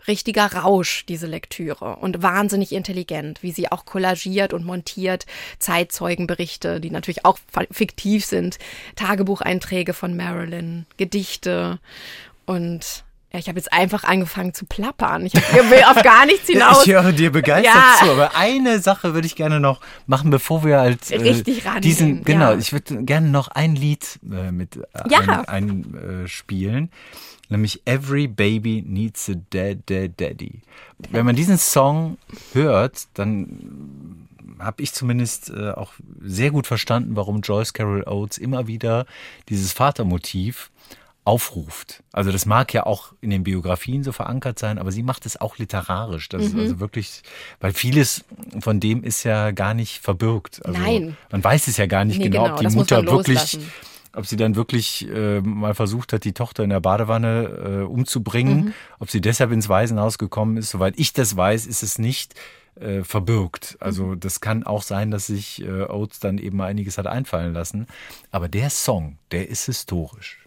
richtiger Rausch, diese Lektüre. Und wahnsinnig intelligent, wie sie auch kollagiert und montiert Zeitzeugenberichte, die natürlich auch fiktiv sind, Tagebucheinträge von Marilyn, Gedichte und ja, ich habe jetzt einfach angefangen zu plappern. Ich will auf gar nichts hinaus. ich höre dir begeistert ja. zu, aber eine Sache würde ich gerne noch machen, bevor wir halt äh, richtig ran diesen genau, ja. ich würde gerne noch ein Lied äh, mit äh, ja. einspielen. Ein, nämlich Every Baby Needs a Dead, Dead Daddy. Wenn man diesen Song hört, dann habe ich zumindest äh, auch sehr gut verstanden, warum Joyce Carol Oates immer wieder dieses Vatermotiv aufruft. Also das mag ja auch in den Biografien so verankert sein, aber sie macht es auch literarisch. Das mhm. ist also wirklich, weil vieles von dem ist ja gar nicht verbürgt. Also Nein. Man weiß es ja gar nicht nee, genau, genau, ob die Mutter wirklich ob sie dann wirklich äh, mal versucht hat, die Tochter in der Badewanne äh, umzubringen, mhm. ob sie deshalb ins Waisenhaus gekommen ist. Soweit ich das weiß, ist es nicht äh, verbirgt. Also mhm. das kann auch sein, dass sich äh, Oates dann eben einiges hat einfallen lassen. Aber der Song, der ist historisch.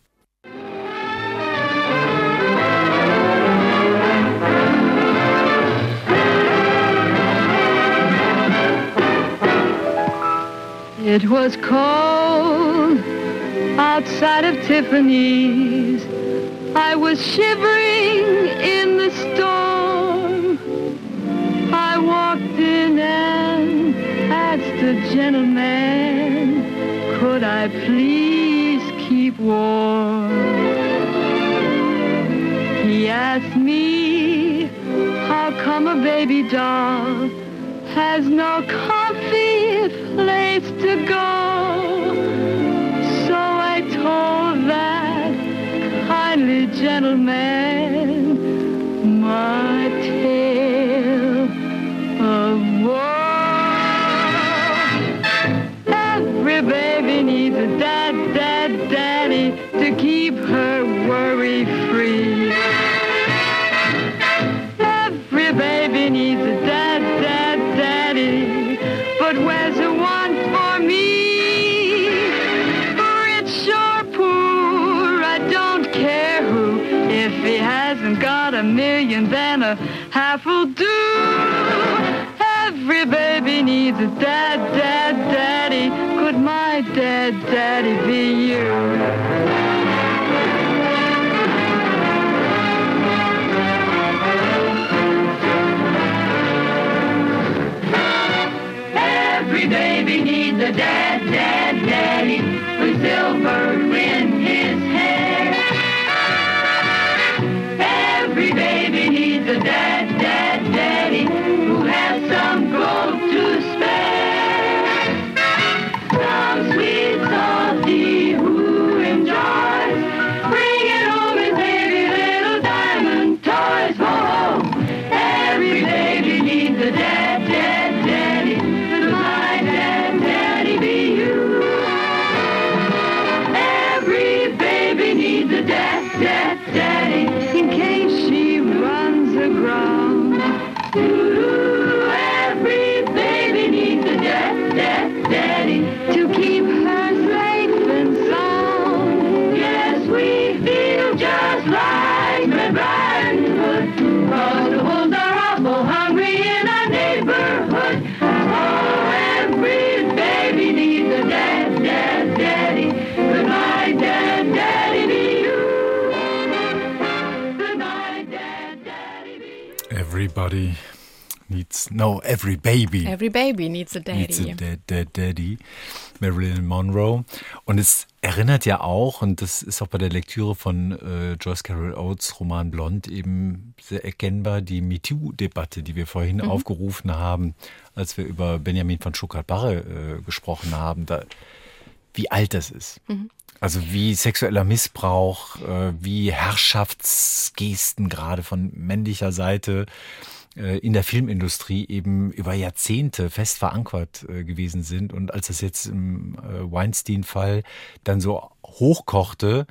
It was cold outside of Tiffany's. I was shivering in the storm. I walked in and asked the gentleman, could I please keep warm? He asked me, how come a baby doll has no comfy place to go? Gentleman needs dad, dad, daddy. Could my dad, daddy be you? Everybody needs, no, every baby Every baby needs a needs a daddy. dad, dad, daddy. Marilyn Monroe. Und es erinnert ja auch, und das ist auch bei der Lektüre von äh, Joyce Carol Oates Roman Blond eben sehr erkennbar, die MeToo-Debatte, die wir vorhin aufgerufen haben, als wir über Benjamin von Stuttgart-Barre äh, gesprochen haben, da, wie alt das ist. Also wie sexueller Missbrauch, äh, wie Herrschaftsgesten gerade von männlicher Seite in der Filmindustrie eben über Jahrzehnte fest verankert äh, gewesen sind. Und als das jetzt im äh, Weinstein-Fall dann so hochkochte,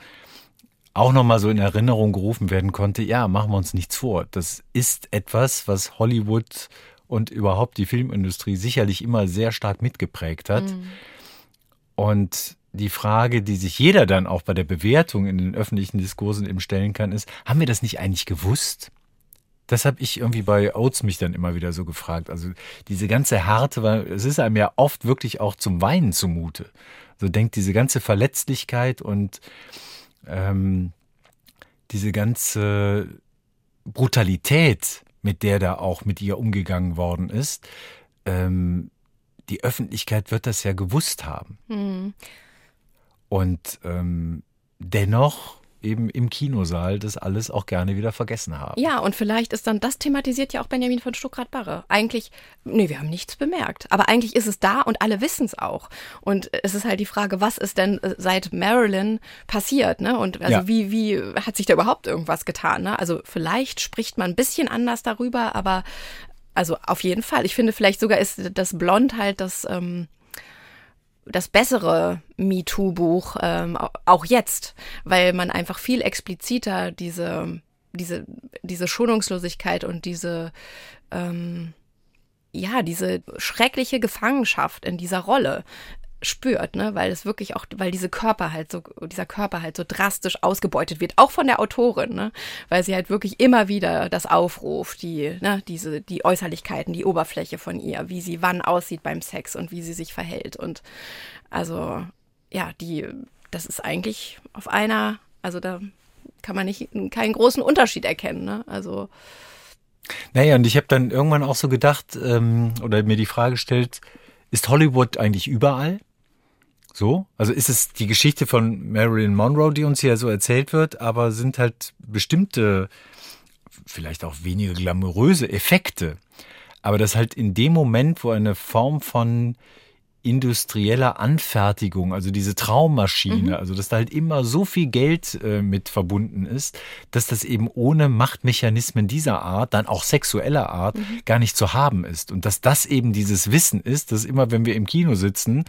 auch nochmal so in Erinnerung gerufen werden konnte, ja, machen wir uns nichts vor. Das ist etwas, was Hollywood und überhaupt die Filmindustrie sicherlich immer sehr stark mitgeprägt hat. Und die Frage, die sich jeder dann auch bei der Bewertung in den öffentlichen Diskursen eben stellen kann, ist, haben wir das nicht eigentlich gewusst? Das habe ich irgendwie bei Oates mich dann immer wieder so gefragt. Also diese ganze Härte, weil es ist einem ja oft wirklich auch zum Weinen zumute. So denkt diese ganze Verletzlichkeit und ähm, diese ganze Brutalität, mit der da auch mit ihr umgegangen worden ist, ähm, die Öffentlichkeit wird das ja gewusst haben. Hm. Und ähm, dennoch eben im Kinosaal das alles auch gerne wieder vergessen haben. Ja, und vielleicht ist dann, das thematisiert ja auch Benjamin von Stuckrad-Barre. Eigentlich, nee, wir haben nichts bemerkt. Aber eigentlich ist es da und alle wissen es auch. Und es ist halt die Frage, was ist denn äh, seit Marilyn passiert, ne? Und also Ja. wie, wie hat sich da überhaupt irgendwas getan, ne? Also vielleicht spricht man ein bisschen anders darüber, aber also auf jeden Fall. Ich finde vielleicht sogar ist das Blond halt das, ähm, das bessere MeToo-Buch, ähm, au- auch jetzt, weil man einfach viel expliziter diese, diese, diese Schonungslosigkeit und diese, ähm, ja, diese schreckliche Gefangenschaft in dieser Rolle spürt, ne, weil es wirklich auch, weil diese Körper halt so, dieser Körper halt so drastisch ausgebeutet wird, auch von der Autorin, ne, weil sie halt wirklich immer wieder das aufruft, die, ne, diese, die Äußerlichkeiten, die Oberfläche von ihr, wie sie wann aussieht beim Sex und wie sie sich verhält. Und also, ja, die, das ist eigentlich auf einer, also da kann man nicht, keinen großen Unterschied erkennen, ne, also, Naja, und ich habe dann irgendwann auch so gedacht ähm, oder mir die Frage gestellt, ist Hollywood eigentlich überall? So? Also ist es die Geschichte von Marilyn Monroe, die uns hier so erzählt wird, aber sind halt bestimmte, vielleicht auch weniger glamouröse Effekte. Aber das halt in dem Moment, wo eine Form von industrieller Anfertigung, also diese Traummaschine, also dass da halt immer so viel Geld äh, mit verbunden ist, dass das eben ohne Machtmechanismen dieser Art, dann auch sexueller Art, gar nicht zu haben ist. Und dass das eben dieses Wissen ist, dass immer, wenn wir im Kino sitzen,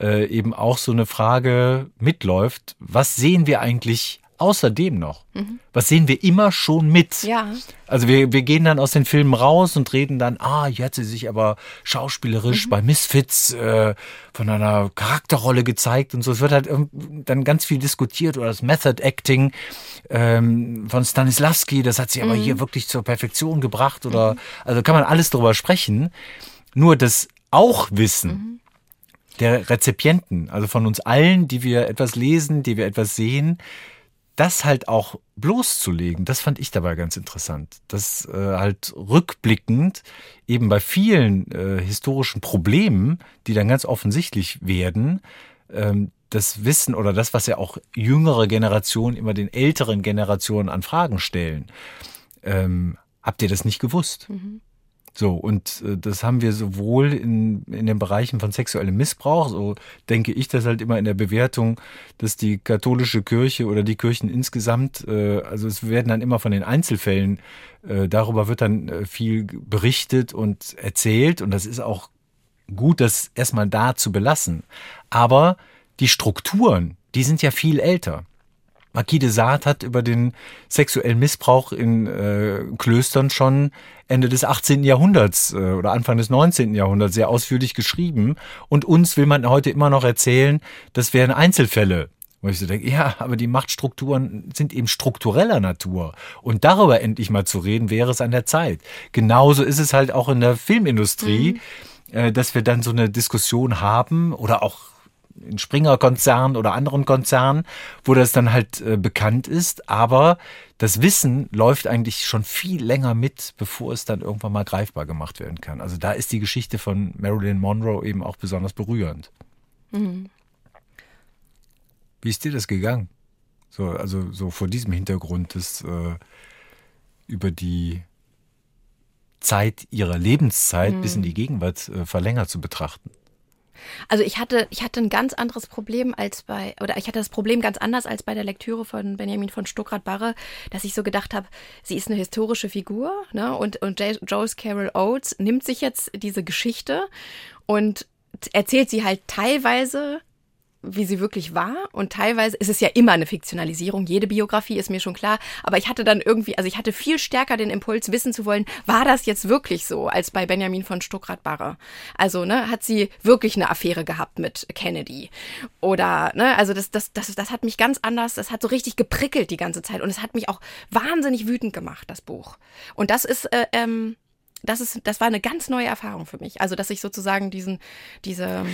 äh, eben auch so eine Frage mitläuft, was sehen wir eigentlich außerdem noch? Was sehen wir immer schon mit? ja. Also wir, wir gehen dann aus den Filmen raus und reden dann, ah, hier hat sie sich aber schauspielerisch bei Misfits äh, von einer Charakterrolle gezeigt und so. Es wird halt dann ganz viel diskutiert oder das Method Acting ähm, von Stanislavski, das hat sie aber hier wirklich zur Perfektion gebracht oder also kann man alles drüber sprechen. Nur das auch Wissen der Rezipienten, also von uns allen, die wir etwas lesen, die wir etwas sehen, das halt auch bloßzulegen, das fand ich dabei ganz interessant. Das äh, halt rückblickend eben bei vielen äh, historischen Problemen, die dann ganz offensichtlich werden, ähm, das Wissen oder das, was ja auch jüngere Generationen immer den älteren Generationen an Fragen stellen. Ähm, habt ihr das nicht gewusst? Mhm. So, und äh, das haben wir sowohl in, in den Bereichen von sexuellem Missbrauch, so denke ich das halt immer in der Bewertung, dass die katholische Kirche oder die Kirchen insgesamt, äh, also es werden dann immer von den Einzelfällen, äh, darüber wird dann äh, viel berichtet und erzählt und das ist auch gut, das erstmal da zu belassen. Aber die Strukturen, die sind ja viel älter. Marquis de Sade hat über den sexuellen Missbrauch in äh, Klöstern schon Ende des 18. Jahrhunderts äh, oder Anfang des 19. Jahrhunderts sehr ausführlich geschrieben. Und uns will man heute immer noch erzählen, das wären Einzelfälle. Wo ich so denke, ja, aber die Machtstrukturen sind eben struktureller Natur. Und darüber endlich mal zu reden, wäre es an der Zeit. Genauso ist es halt auch in der Filmindustrie, mhm. äh, dass wir dann so eine Diskussion haben oder auch in Springer-Konzernen oder anderen Konzernen, wo das dann halt äh, bekannt ist. Aber das Wissen läuft eigentlich schon viel länger mit, bevor es dann irgendwann mal greifbar gemacht werden kann. Also da ist die Geschichte von Marilyn Monroe eben auch besonders berührend. Mhm. Wie ist dir das gegangen? So, also so vor diesem Hintergrund, das äh, über die Zeit ihrer Lebenszeit mhm. bis in die Gegenwart äh, verlängert zu betrachten. Also ich hatte, ich hatte ein ganz anderes Problem als bei, oder ich hatte das Problem ganz anders als bei der Lektüre von Benjamin von Stuckrad-Barre, dass ich so gedacht habe, sie ist eine historische Figur, ne? Und, und Joyce Carol Oates nimmt sich jetzt diese Geschichte und erzählt sie halt teilweise wie sie wirklich war. Und teilweise ist es ja immer eine Fiktionalisierung. Jede Biografie ist mir schon klar. Aber ich hatte dann irgendwie, also ich hatte viel stärker den Impuls, wissen zu wollen, war das jetzt wirklich so, als bei Benjamin von Stuckrad-Barre? Also, ne, hat sie wirklich eine Affäre gehabt mit Kennedy? Oder, ne, also das, das, das, das hat mich ganz anders, das hat so richtig geprickelt die ganze Zeit. Und es hat mich auch wahnsinnig wütend gemacht, das Buch. Und das ist, äh, ähm, das ist, das war eine ganz neue Erfahrung für mich. Also, dass ich sozusagen diesen, diese,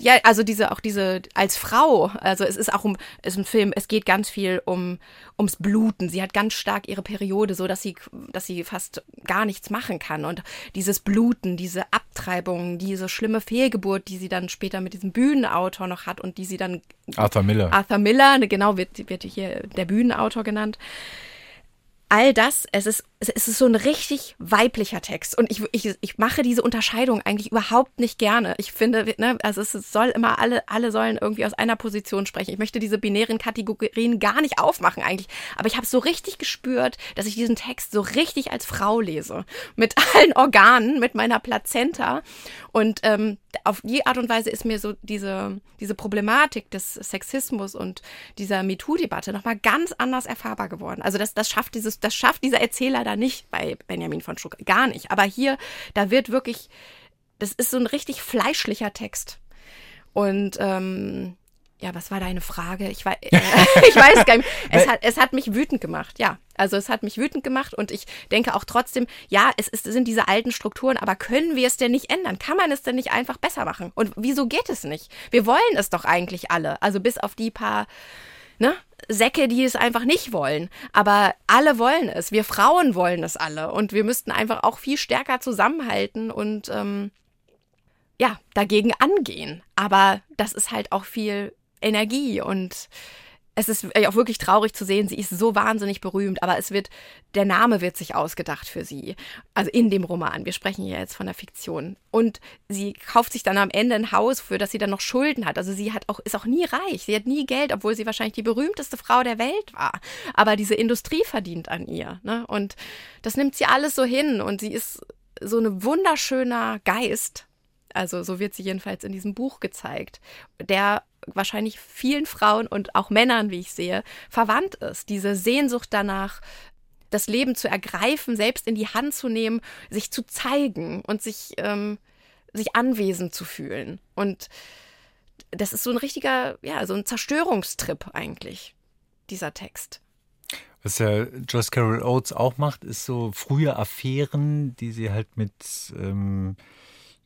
ja, also diese, auch diese, als Frau, also es ist auch um, es ist ein Film, es geht ganz viel um, ums Bluten. Sie hat ganz stark ihre Periode, so dass sie, dass sie fast gar nichts machen kann. Und dieses Bluten, diese Abtreibung, diese schlimme Fehlgeburt, die sie dann später mit diesem Bühnenautor noch hat und die sie dann. Arthur Miller. Arthur Miller, genau, wird, wird hier der Bühnenautor genannt all das, es ist, es ist so ein richtig weiblicher Text. Und ich, ich, ich mache diese Unterscheidung eigentlich überhaupt nicht gerne. Ich finde, ne, also es soll immer alle, alle sollen irgendwie aus einer Position sprechen. Ich möchte diese binären Kategorien gar nicht aufmachen eigentlich. Aber ich habe so richtig gespürt, dass ich diesen Text so richtig als Frau lese. Mit allen Organen, mit meiner Plazenta. Und ähm, auf die Art und Weise ist mir so diese, diese Problematik des Sexismus und dieser MeToo-Debatte nochmal ganz anders erfahrbar geworden. Also das, das schafft dieses, das schafft dieser Erzähler da nicht bei Benjamin von Schuck. Gar nicht. Aber hier, da wird wirklich, das ist so ein richtig fleischlicher Text. Und ähm, ja, was war deine Frage? Ich, weiß, äh, ich weiß gar nicht. Es hat, es hat mich wütend gemacht, ja. Also es hat mich wütend gemacht und ich denke auch trotzdem, ja, es, ist, sind diese alten Strukturen, aber können wir es denn nicht ändern? Kann man es denn nicht einfach besser machen? Und wieso geht es nicht? Wir wollen es doch eigentlich alle. Also bis auf die paar ne, Säcke, die es einfach nicht wollen. Aber alle wollen es. Wir Frauen wollen es alle. Und wir müssten einfach auch viel stärker zusammenhalten und ähm, ja, dagegen angehen. Aber das ist halt auch viel Energie und es ist auch wirklich traurig zu sehen, sie ist so wahnsinnig berühmt, aber es wird, der Name wird sich ausgedacht für sie. Also in dem Roman. Wir sprechen ja jetzt von der Fiktion. Und sie kauft sich dann am Ende ein Haus, für das sie dann noch Schulden hat. Also sie hat auch, ist auch nie reich. Sie hat nie Geld, obwohl sie wahrscheinlich die berühmteste Frau der Welt war. Aber diese Industrie verdient an ihr. Ne? Und das nimmt sie alles so hin. Und sie ist so ein wunderschöner Geist. Also so wird sie jedenfalls in diesem Buch gezeigt, der wahrscheinlich vielen Frauen und auch Männern, wie ich sehe, verwandt ist. Diese Sehnsucht danach, das Leben zu ergreifen, selbst in die Hand zu nehmen, sich zu zeigen und sich, ähm, sich anwesend zu fühlen. Und das ist so ein richtiger, ja, so ein Zerstörungstrip eigentlich, dieser Text. Was ja Joyce Carol Oates auch macht, ist so frühe Affären, die sie halt mit ähm,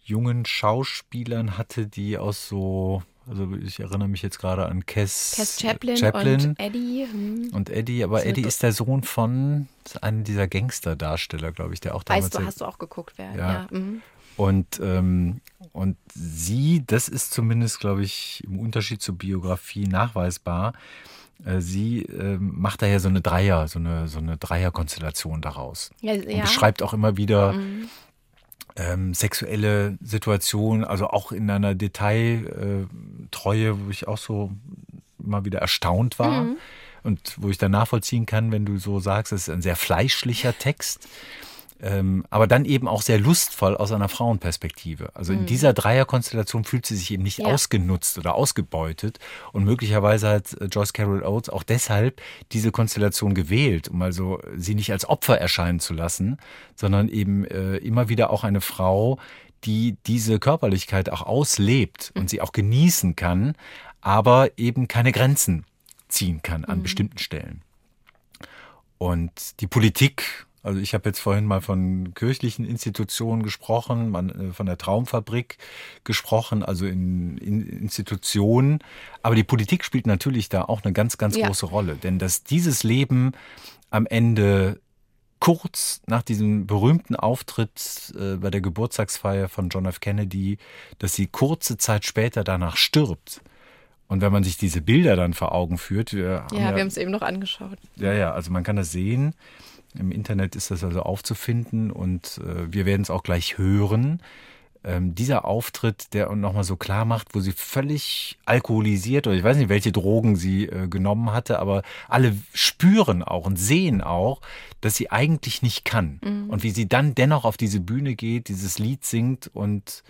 jungen Schauspielern hatte, die aus so Also ich erinnere mich jetzt gerade an Cass, Cass Chaplin, Chaplin und Eddie. Hm. und Eddie, aber Eddie ist der Sohn von einem dieser Gangsterdarsteller, glaube ich, der auch damals Weißt du, hast du auch geguckt, wer? Ja. Ja. mhm. Und, ähm, und sie, das ist zumindest, glaube ich, im Unterschied zur Biografie nachweisbar. Äh, sie ähm, macht daher so eine Dreier, so eine, so eine Dreierkonstellation daraus. Ja, Und ja. beschreibt auch immer wieder Mhm. Ähm, sexuelle Situationen, also auch in einer Detailtreue, äh, wo ich auch so mal wieder erstaunt war. Mhm. Und wo ich dann nachvollziehen kann, wenn du so sagst, es ist ein sehr fleischlicher Text. Ähm, aber dann eben auch sehr lustvoll aus einer Frauenperspektive. Also in dieser Dreierkonstellation fühlt sie sich eben nicht Mhm. Ja. ausgenutzt oder ausgebeutet. Und möglicherweise hat äh, Joyce Carol Oates auch deshalb diese Konstellation gewählt, um also sie nicht als Opfer erscheinen zu lassen, sondern eben äh, immer wieder auch eine Frau, die diese Körperlichkeit auch auslebt und sie auch genießen kann, aber eben keine Grenzen ziehen kann an bestimmten Stellen. Und die Politik, also ich habe jetzt vorhin mal von kirchlichen Institutionen gesprochen, man, äh, von der Traumfabrik gesprochen, also in, in Institutionen. Aber die Politik spielt natürlich da auch eine ganz, ganz Ja. große Rolle. Denn dass dieses Leben am Ende kurz nach diesem berühmten Auftritt äh, bei der Geburtstagsfeier von John F. Kennedy, dass sie kurze Zeit später danach stirbt. Und wenn man sich diese Bilder dann vor Augen führt, wir haben Ja, wir haben es eben noch angeschaut. ja, ja, also man kann das sehen. Im Internet ist das also aufzufinden und äh, wir werden es auch gleich hören. Ähm, dieser Auftritt, der nochmal so klar macht, wo sie völlig alkoholisiert oder ich weiß nicht, welche Drogen sie äh, genommen hatte, aber alle spüren auch und sehen auch, dass sie eigentlich nicht kann. Und wie sie dann dennoch auf diese Bühne geht, dieses Lied singt und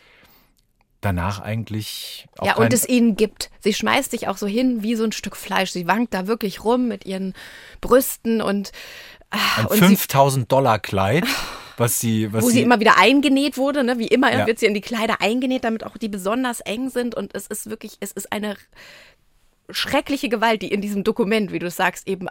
danach eigentlich auch Ja, und es ihnen gibt. Sie schmeißt sich auch so hin wie so ein Stück Fleisch. Sie wankt da wirklich rum mit ihren Brüsten und, ein und sie, 5000 Dollar Kleid, was sie, was wo sie immer wieder eingenäht wurde, ne? Wie immer Ja. wird sie in die Kleider eingenäht, damit auch die besonders eng sind. Und es ist wirklich, es ist eine schreckliche Gewalt, die in diesem Dokument, wie du sagst, eben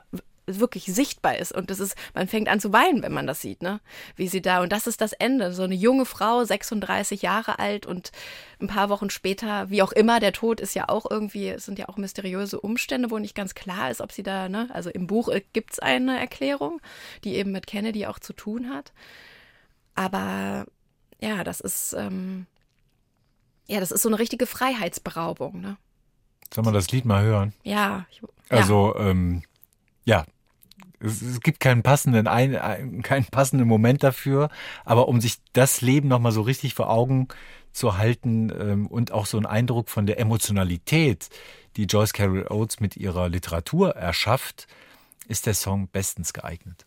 wirklich sichtbar ist. Und das ist, man fängt an zu weinen, wenn man das sieht, ne? Wie sie da, und das ist das Ende. So eine junge Frau, 36 Jahre alt und ein paar Wochen später, wie auch immer, der Tod ist ja auch irgendwie, es sind ja auch mysteriöse Umstände, wo nicht ganz klar ist, ob sie da, ne? Also im Buch gibt es eine Erklärung, die eben mit Kennedy auch zu tun hat. Aber ja, das ist, ähm, ja, das ist so eine richtige Freiheitsberaubung, ne? Soll man das Lied mal hören? Ja. Ich, ja. Also, ähm, ja. Es, es gibt keinen passenden, ein, ein, keinen passenden Moment dafür, aber um sich das Leben nochmal so richtig vor Augen zu halten ähm, und auch so einen Eindruck von der Emotionalität, die Joyce Carol Oates mit ihrer Literatur erschafft, ist der Song bestens geeignet.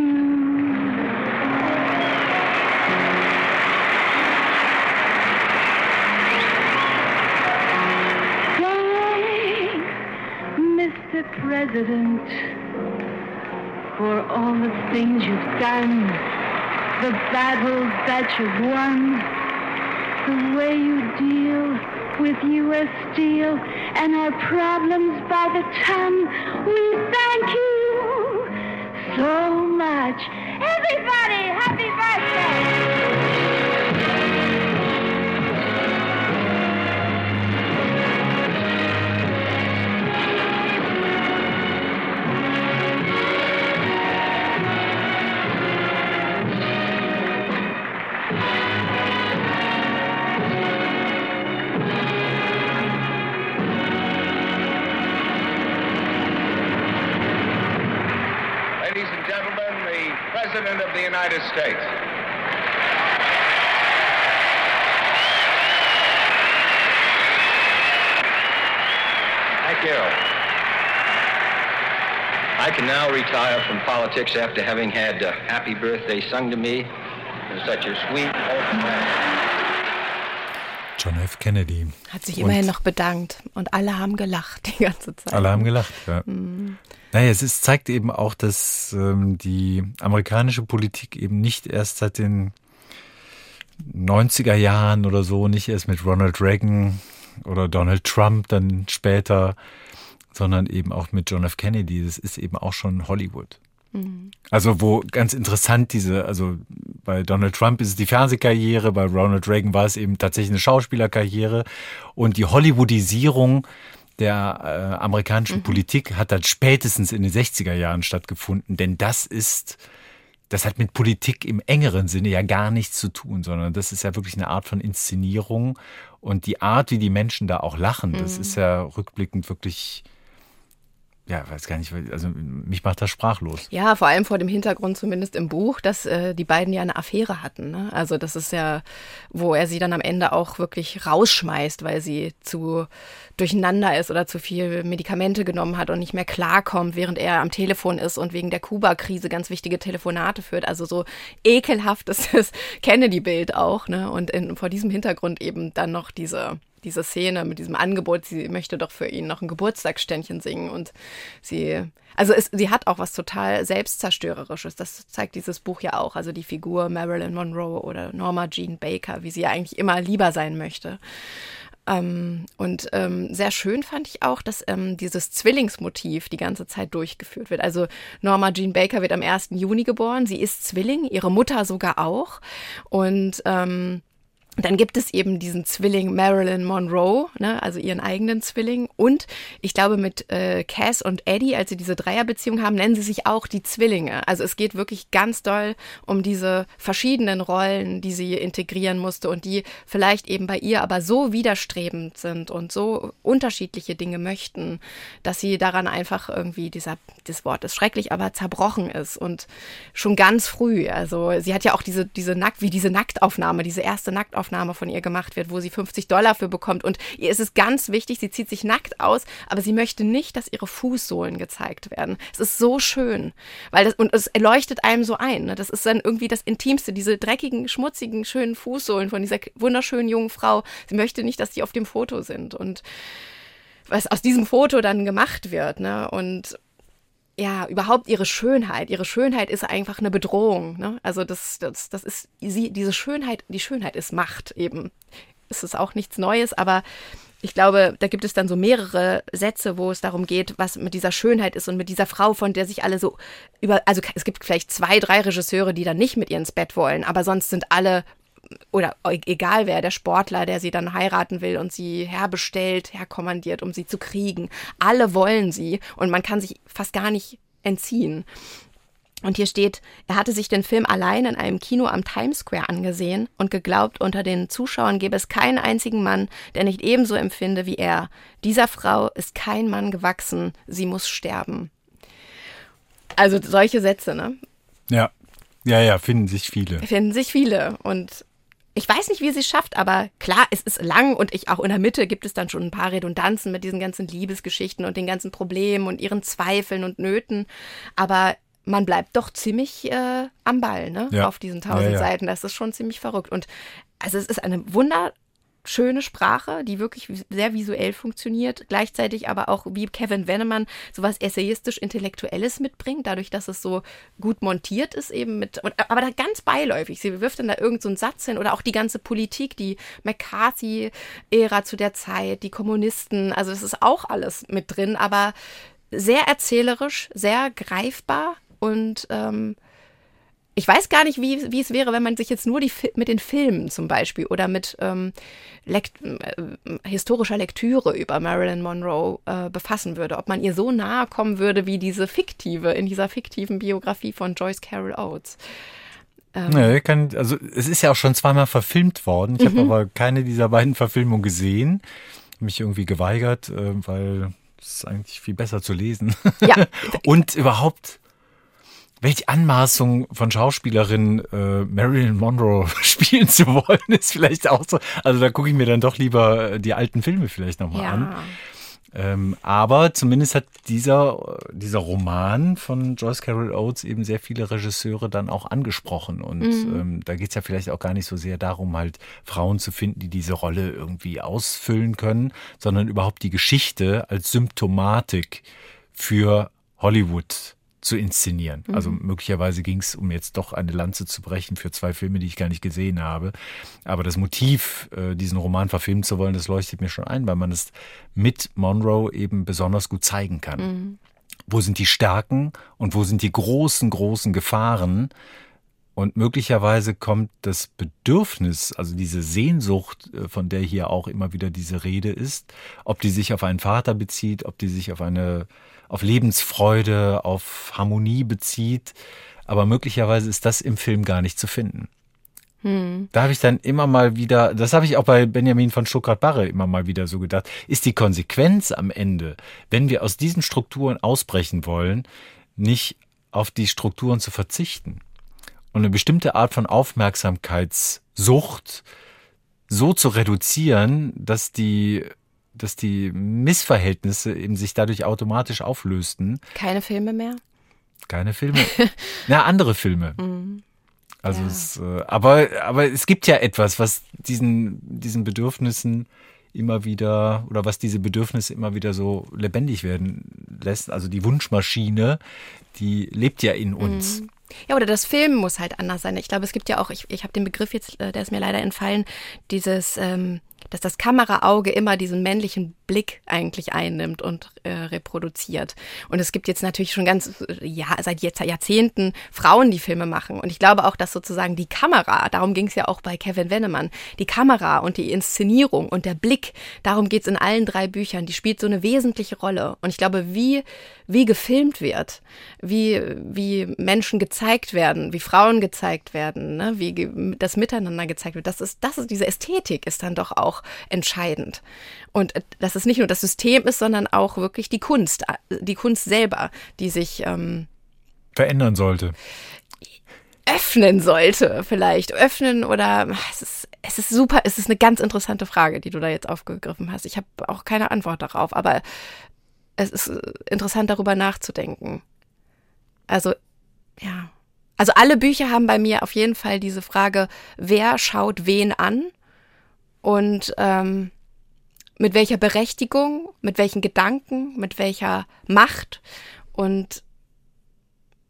Mr. President, for all the things you've done, the battles that you've won, the way you deal with U.S. Steel and our problems by the ton. We thank you so much. Everybody, happy birthday! United States. Thank you. I can now retire from politics after having had uh, Happy Birthday sung to me in such a sweet. John F. Kennedy. Hat sich Und immerhin noch bedankt und alle haben gelacht die ganze Zeit. Alle haben gelacht, ja. Mhm. Naja, es ist, zeigt eben auch, dass ähm, die amerikanische Politik eben nicht erst seit den 90er Jahren oder so, nicht erst mit Ronald Reagan oder Donald Trump dann später, sondern eben auch mit John F. Kennedy. Das ist eben auch schon Hollywood. Also wo ganz interessant diese, also bei Donald Trump ist es die Fernsehkarriere, bei Ronald Reagan war es eben tatsächlich eine Schauspielerkarriere. Und die Hollywoodisierung der äh, amerikanischen Politik hat dann spätestens in den 60er Jahren stattgefunden, denn das ist, das hat mit Politik im engeren Sinne ja gar nichts zu tun, sondern das ist ja wirklich eine Art von Inszenierung. Und die Art, wie die Menschen da auch lachen, das ist ja rückblickend wirklich, ja, weiß gar nicht, also mich macht das sprachlos. Ja, vor allem vor dem Hintergrund, zumindest im Buch, dass äh, die beiden ja eine Affäre hatten. Ne? Also das ist ja, wo er sie dann am Ende auch wirklich rausschmeißt, weil sie zu durcheinander ist oder zu viel Medikamente genommen hat und nicht mehr klarkommt, während er am Telefon ist und wegen der Kuba-Krise ganz wichtige Telefonate führt. Also so ekelhaft ist das Kennedy-Bild auch. Ne? Und in, vor diesem Hintergrund eben dann noch diese diese Szene mit diesem Angebot, sie möchte doch für ihn noch ein Geburtstagsständchen singen und sie, also es, sie hat auch was total selbstzerstörerisches. Das zeigt dieses Buch ja auch. Also die Figur Marilyn Monroe oder Norma Jean Baker, wie sie ja eigentlich immer lieber sein möchte. Ähm, und ähm, sehr schön fand ich auch, dass ähm, dieses Zwillingsmotiv die ganze Zeit durchgeführt wird. Also Norma Jean Baker wird am 1. Juni geboren. Sie ist Zwilling, ihre Mutter sogar auch. Und ähm, dann gibt es eben diesen Zwilling Marilyn Monroe, ne, also ihren eigenen Zwilling. Und ich glaube, mit äh, Cass und Eddie, als sie diese Dreierbeziehung haben, nennen sie sich auch die Zwillinge. Also es geht wirklich ganz doll um diese verschiedenen Rollen, die sie integrieren musste und die vielleicht eben bei ihr aber so widerstrebend sind und so unterschiedliche Dinge möchten, dass sie daran einfach irgendwie, dieser, das Wort ist schrecklich, aber zerbrochen ist. Und schon ganz früh, also sie hat ja auch diese, diese Nackt, wie diese Nacktaufnahme, diese erste Nacktaufnahme von ihr gemacht wird, wo sie 50 Dollar für bekommt. Und ihr ist es ganz wichtig, sie zieht sich nackt aus, aber sie möchte nicht, dass ihre Fußsohlen gezeigt werden. Es ist so schön, weil das, und es leuchtet einem so ein. Ne? Das ist dann irgendwie das Intimste, diese dreckigen, schmutzigen, schönen Fußsohlen von dieser wunderschönen jungen Frau. Sie möchte nicht, dass die auf dem Foto sind. Und was aus diesem Foto dann gemacht wird, ne? Und ja, überhaupt ihre Schönheit. Ihre Schönheit ist einfach eine Bedrohung. Ne? Also das, das, das ist sie, diese Schönheit, die Schönheit ist Macht eben. Es ist auch nichts Neues, aber ich glaube, da gibt es dann so mehrere Sätze, wo es darum geht, was mit dieser Schönheit ist und mit dieser Frau, von der sich alle so über, also es gibt vielleicht zwei, drei Regisseure, die dann nicht mit ihr ins Bett wollen, aber sonst sind alle oder egal wer, der Sportler, der sie dann heiraten will und sie herbestellt, herkommandiert, um sie zu kriegen. Alle wollen sie und man kann sich fast gar nicht entziehen. Und hier steht, er hatte sich den Film allein in einem Kino am Times Square angesehen und geglaubt, unter den Zuschauern gäbe es keinen einzigen Mann, der nicht ebenso empfinde wie er. Dieser Frau ist kein Mann gewachsen, sie muss sterben. Also solche Sätze, ne? Ja, ja, ja, finden sich viele. Finden sich viele. Und ich weiß nicht, wie sie es schafft, aber klar, es ist lang und ich auch in der Mitte gibt es dann schon ein paar Redundanzen mit diesen ganzen Liebesgeschichten und den ganzen Problemen und ihren Zweifeln und Nöten. Aber man bleibt doch ziemlich äh, am Ball, ne? Ja. Auf diesen tausend Ja, ja. Seiten. Das ist schon ziemlich verrückt. Und also es ist eine wunderschöne Sprache, die wirklich sehr visuell funktioniert, gleichzeitig aber auch wie Kevin Wennemann sowas essayistisch-intellektuelles mitbringt, dadurch, dass es so gut montiert ist eben mit, aber da ganz beiläufig. Sie wirft dann da irgend so Satz hin oder auch die ganze Politik, die McCarthy-Ära zu der Zeit, die Kommunisten, also es ist auch alles mit drin, aber sehr erzählerisch, sehr greifbar und ähm, ich weiß gar nicht, wie, wie es wäre, wenn man sich jetzt nur die, mit den Filmen zum Beispiel oder mit ähm, Lekt äh, historischer Lektüre über Marilyn Monroe äh, befassen würde. Ob man ihr so nahe kommen würde wie diese fiktive, in dieser fiktiven Biografie von Joyce Carol Oates. Nee, kann, also es ist ja auch schon zweimal verfilmt worden. Ich Mhm. habe aber keine dieser beiden Verfilmungen gesehen. Mich irgendwie geweigert, äh, weil es ist eigentlich viel besser zu lesen. Ja. Und überhaupt, welche Anmaßung von Schauspielerin äh, Marilyn Monroe spielen zu wollen, ist vielleicht auch so. Also da gucke ich mir dann doch lieber die alten Filme vielleicht nochmal Ja. an. Ähm, aber zumindest hat dieser, dieser Roman von Joyce Carol Oates eben sehr viele Regisseure dann auch angesprochen. Und ähm, da geht es ja vielleicht auch gar nicht so sehr darum, halt Frauen zu finden, die diese Rolle irgendwie ausfüllen können, sondern überhaupt die Geschichte als Symptomatik für Hollywood zu inszenieren. Also möglicherweise ging es, um jetzt doch eine Lanze zu brechen für zwei Filme, die ich gar nicht gesehen habe. Aber das Motiv, äh, diesen Roman verfilmen zu wollen, das leuchtet mir schon ein, weil man es mit Monroe eben besonders gut zeigen kann. Wo sind die Stärken und wo sind die großen, großen Gefahren? Und möglicherweise kommt das Bedürfnis, also diese Sehnsucht, äh, von der hier auch immer wieder diese Rede ist, ob die sich auf einen Vater bezieht, ob die sich auf eine, auf Lebensfreude, auf Harmonie bezieht. Aber möglicherweise ist das im Film gar nicht zu finden. Da habe ich dann immer mal wieder, das habe ich auch bei Benjamin von Stuttgart-Barre immer mal wieder so gedacht, ist die Konsequenz am Ende, wenn wir aus diesen Strukturen ausbrechen wollen, nicht auf die Strukturen zu verzichten und eine bestimmte Art von Aufmerksamkeitssucht so zu reduzieren, dass die, dass die Missverhältnisse eben sich dadurch automatisch auflösten. Keine Filme mehr? Keine Filme. Na, andere Filme. Also Ja. es, äh, aber, aber es gibt ja etwas, was diesen, diesen Bedürfnissen immer wieder oder was diese Bedürfnisse immer wieder so lebendig werden lässt. Also die Wunschmaschine, die lebt ja in uns. Ja, oder das Film muss halt anders sein. Ich glaube, es gibt ja auch, ich, ich habe den Begriff jetzt, äh, der ist mir leider entfallen, dieses, ähm, dass das Kameraauge immer diesen männlichen Blick eigentlich einnimmt und äh, reproduziert. Und es gibt jetzt natürlich schon ganz, äh, ja, seit Jahrzehnten Frauen, die Filme machen. Und ich glaube auch, dass sozusagen die Kamera, darum ging es ja auch bei Kevin Wennemann, die Kamera und die Inszenierung und der Blick, darum geht es in allen drei Büchern, die spielt so eine wesentliche Rolle. Und ich glaube, wie, wie gefilmt wird, wie, wie Menschen gezeigt werden, wie Frauen gezeigt werden, ne? wie das Miteinander gezeigt wird, das ist, das ist, diese Ästhetik ist dann doch auch entscheidend. Und äh, dass es nicht nur das System ist, sondern auch wirklich die Kunst, äh, die Kunst selber, die sich ähm, Verändern sollte. öffnen sollte, vielleicht öffnen oder es ist, es ist super, es ist eine ganz interessante Frage, die du da jetzt aufgegriffen hast. Ich habe auch keine Antwort darauf, aber es ist äh, interessant darüber nachzudenken. Also ja, also alle Bücher haben bei mir auf jeden Fall diese Frage, wer schaut wen an und ähm, mit welcher Berechtigung, mit welchen Gedanken, mit welcher Macht. Und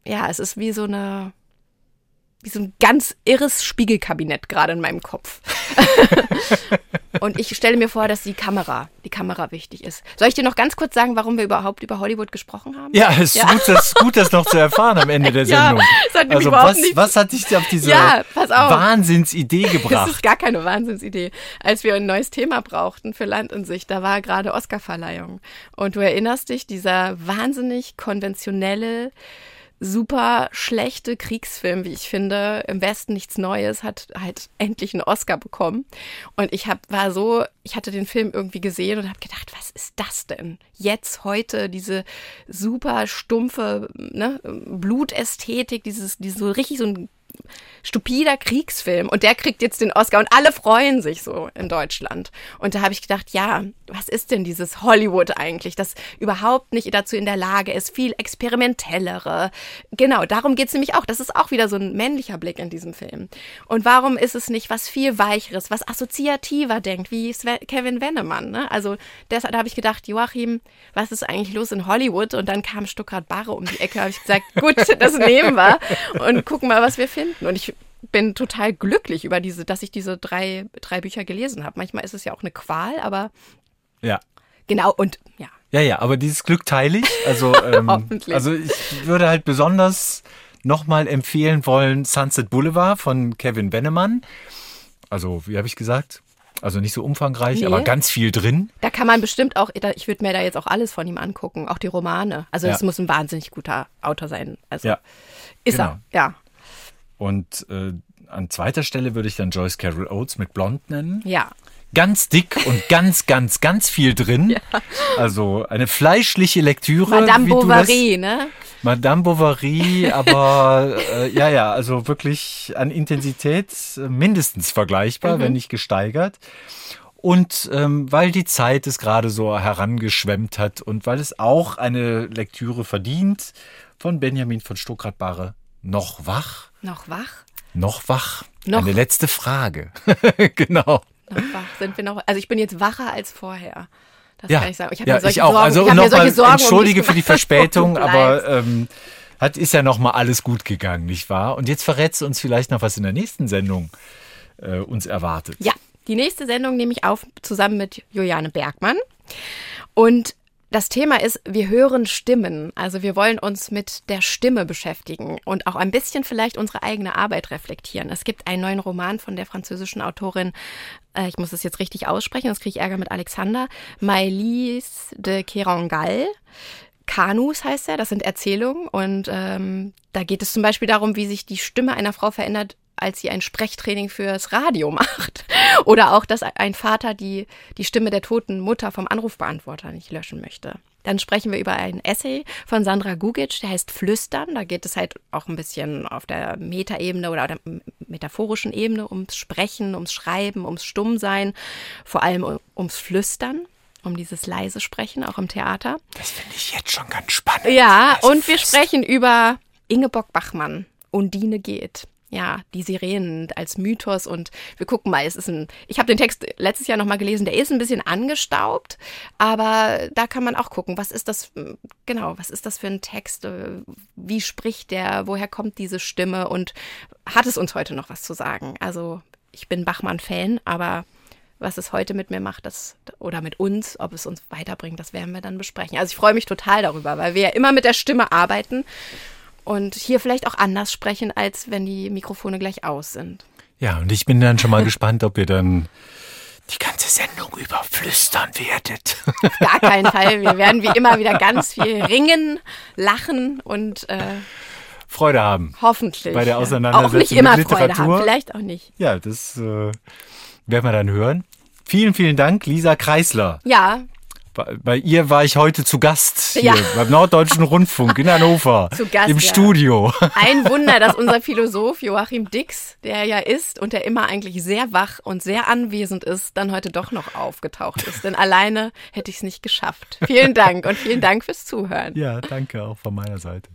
ja, es ist wie so eine wie so ein ganz irres Spiegelkabinett gerade in meinem Kopf. und ich stelle mir vor, dass die Kamera, die Kamera wichtig ist. Soll ich dir noch ganz kurz sagen, warum wir überhaupt über Hollywood gesprochen haben? Ja, es ist Ja. gut, das, gut, das noch zu erfahren am Ende der Ja, Sendung. es hat nämlich also was, nichts- was hat dich auf diese Ja. Wahnsinnsidee Das gebracht? ist gar keine Wahnsinnsidee. Als wir ein neues Thema brauchten für Land in Sicht, da war gerade Oscarverleihung. Und du erinnerst dich, dieser wahnsinnig konventionelle, super schlechte Kriegsfilm, wie ich finde, im Westen nichts Neues, hat halt endlich einen Oscar bekommen. Und ich hab, war so, ich hatte den Film irgendwie gesehen und habe gedacht, was ist das denn? Jetzt, heute, diese super stumpfe ne, Blutästhetik, dieses, dieses so richtig so ein stupider Kriegsfilm und der kriegt jetzt den Oscar und alle freuen sich so in Deutschland. Und da habe ich gedacht, ja, was ist denn dieses Hollywood eigentlich, das überhaupt nicht dazu in der Lage ist, viel experimentellere. Genau, darum geht's nämlich auch. Das ist auch wieder so ein männlicher Blick in diesem Film. Und warum ist es nicht was viel weicheres, was assoziativer denkt, wie Sven Kevin Wennemann? Ne? Also deshalb habe ich gedacht, Joachim, was ist eigentlich los in Hollywood? Und dann kam Stuttgart Barre um die Ecke, habe ich gesagt, gut, das nehmen wir und gucken mal, was wir finden. Und ich bin total glücklich über diese, dass ich diese drei, drei Bücher gelesen habe. Manchmal ist es ja auch eine Qual, aber ja. genau und ja. Ja, ja, aber dieses Glück teile ich. Also, ähm, Hoffentlich. also ich würde halt besonders nochmal empfehlen wollen Sunset Boulevard von Kevin Bennemann. Also, wie habe ich gesagt? Also nicht so umfangreich, Nee. aber ganz viel drin. Da kann man bestimmt auch, ich würde mir da jetzt auch alles von ihm angucken, auch die Romane. Also Ja. es muss ein wahnsinnig guter Autor sein. Also Ja. ist genau. er, ja. Und äh, an zweiter Stelle würde ich dann Joyce Carol Oates mit Blond nennen. Ja. Ganz dick und ganz, ganz, ganz viel drin. Also eine fleischliche Lektüre. Madame Bovary, ne? Madame Bovary, aber äh, ja, ja, also wirklich an Intensität äh, mindestens vergleichbar, wenn nicht gesteigert. Und ähm, weil die Zeit es gerade so herangeschwemmt hat und weil es auch eine Lektüre verdient von Benjamin von Stuckrad-Barre. Noch wach? Noch wach? Noch wach? Noch- Eine letzte Frage. genau. Noch wach? Sind wir noch? Also ich bin jetzt wacher als vorher. Das Ja, kann ich sagen. Ich habe ja mir solche ich auch. Sorgen, also ich nochmal Sorgen um entschuldige dich für die Verspätung, aber ähm, hat ist ja nochmal alles gut gegangen, nicht wahr? Und jetzt verrätst du uns vielleicht noch, was in der nächsten Sendung äh, uns erwartet. Ja, die nächste Sendung nehme ich auf zusammen mit Juliane Bergmann. Und das Thema ist, wir hören Stimmen. Also wir wollen uns mit der Stimme beschäftigen und auch ein bisschen vielleicht unsere eigene Arbeit reflektieren. Es gibt einen neuen Roman von der französischen Autorin, äh, ich muss es jetzt richtig aussprechen, sonst kriege ich Ärger mit Alexander, Maëlys de Kerangal. Kanus heißt er, das sind Erzählungen und ähm, da geht es zum Beispiel darum, wie sich die Stimme einer Frau verändert, als sie ein Sprechtraining fürs Radio macht. Oder auch, dass ein Vater die, die Stimme der toten Mutter vom Anrufbeantworter nicht löschen möchte. Dann sprechen wir über ein Essay von Sandra Gugic, der heißt Flüstern. Da geht es halt auch ein bisschen auf der Metaebene oder der metaphorischen Ebene ums Sprechen, ums Schreiben, ums Stummsein, vor allem ums Flüstern, um dieses leise Sprechen, auch im Theater. Das finde ich jetzt schon ganz spannend. Ja, Also und wir fest. sprechen über Ingeborg Bachmann. Undine geht. Ja, die Sirenen als Mythos und wir gucken mal, es ist ein, ich habe den Text letztes Jahr nochmal gelesen, der ist ein bisschen angestaubt, aber da kann man auch gucken, was ist das, genau, was ist das für ein Text, wie spricht der, woher kommt diese Stimme und hat es uns heute noch was zu sagen? Also ich bin Bachmann-Fan, aber was es heute mit mir macht, das oder mit uns, ob es uns weiterbringt, das werden wir dann besprechen. Also ich freue mich total darüber, weil wir ja immer mit der Stimme arbeiten und hier vielleicht auch anders sprechen, als wenn die Mikrofone gleich aus sind. Ja, und ich bin dann schon mal gespannt, ob ihr dann die ganze Sendung über flüstern werdet. Auf gar keinen Fall. Wir werden wie immer wieder ganz viel ringen, lachen und äh, Freude haben. hoffentlich Bei der Auseinandersetzung auch nicht immer mit Freude Literatur. haben. Vielleicht auch nicht. Ja, das äh, werden wir dann hören. Vielen, vielen Dank, Lisa Kreisler. Ja, bei ihr war ich heute zu Gast hier Ja. beim Norddeutschen Rundfunk in Hannover. Zu Gast, Im ja. Studio. Ein Wunder, dass unser Philosoph Joachim Dix, der ja ist und der immer eigentlich sehr wach und sehr anwesend ist, dann heute doch noch aufgetaucht ist. Denn alleine hätte ich es nicht geschafft. Vielen Dank und vielen Dank fürs Zuhören. Ja, danke auch von meiner Seite.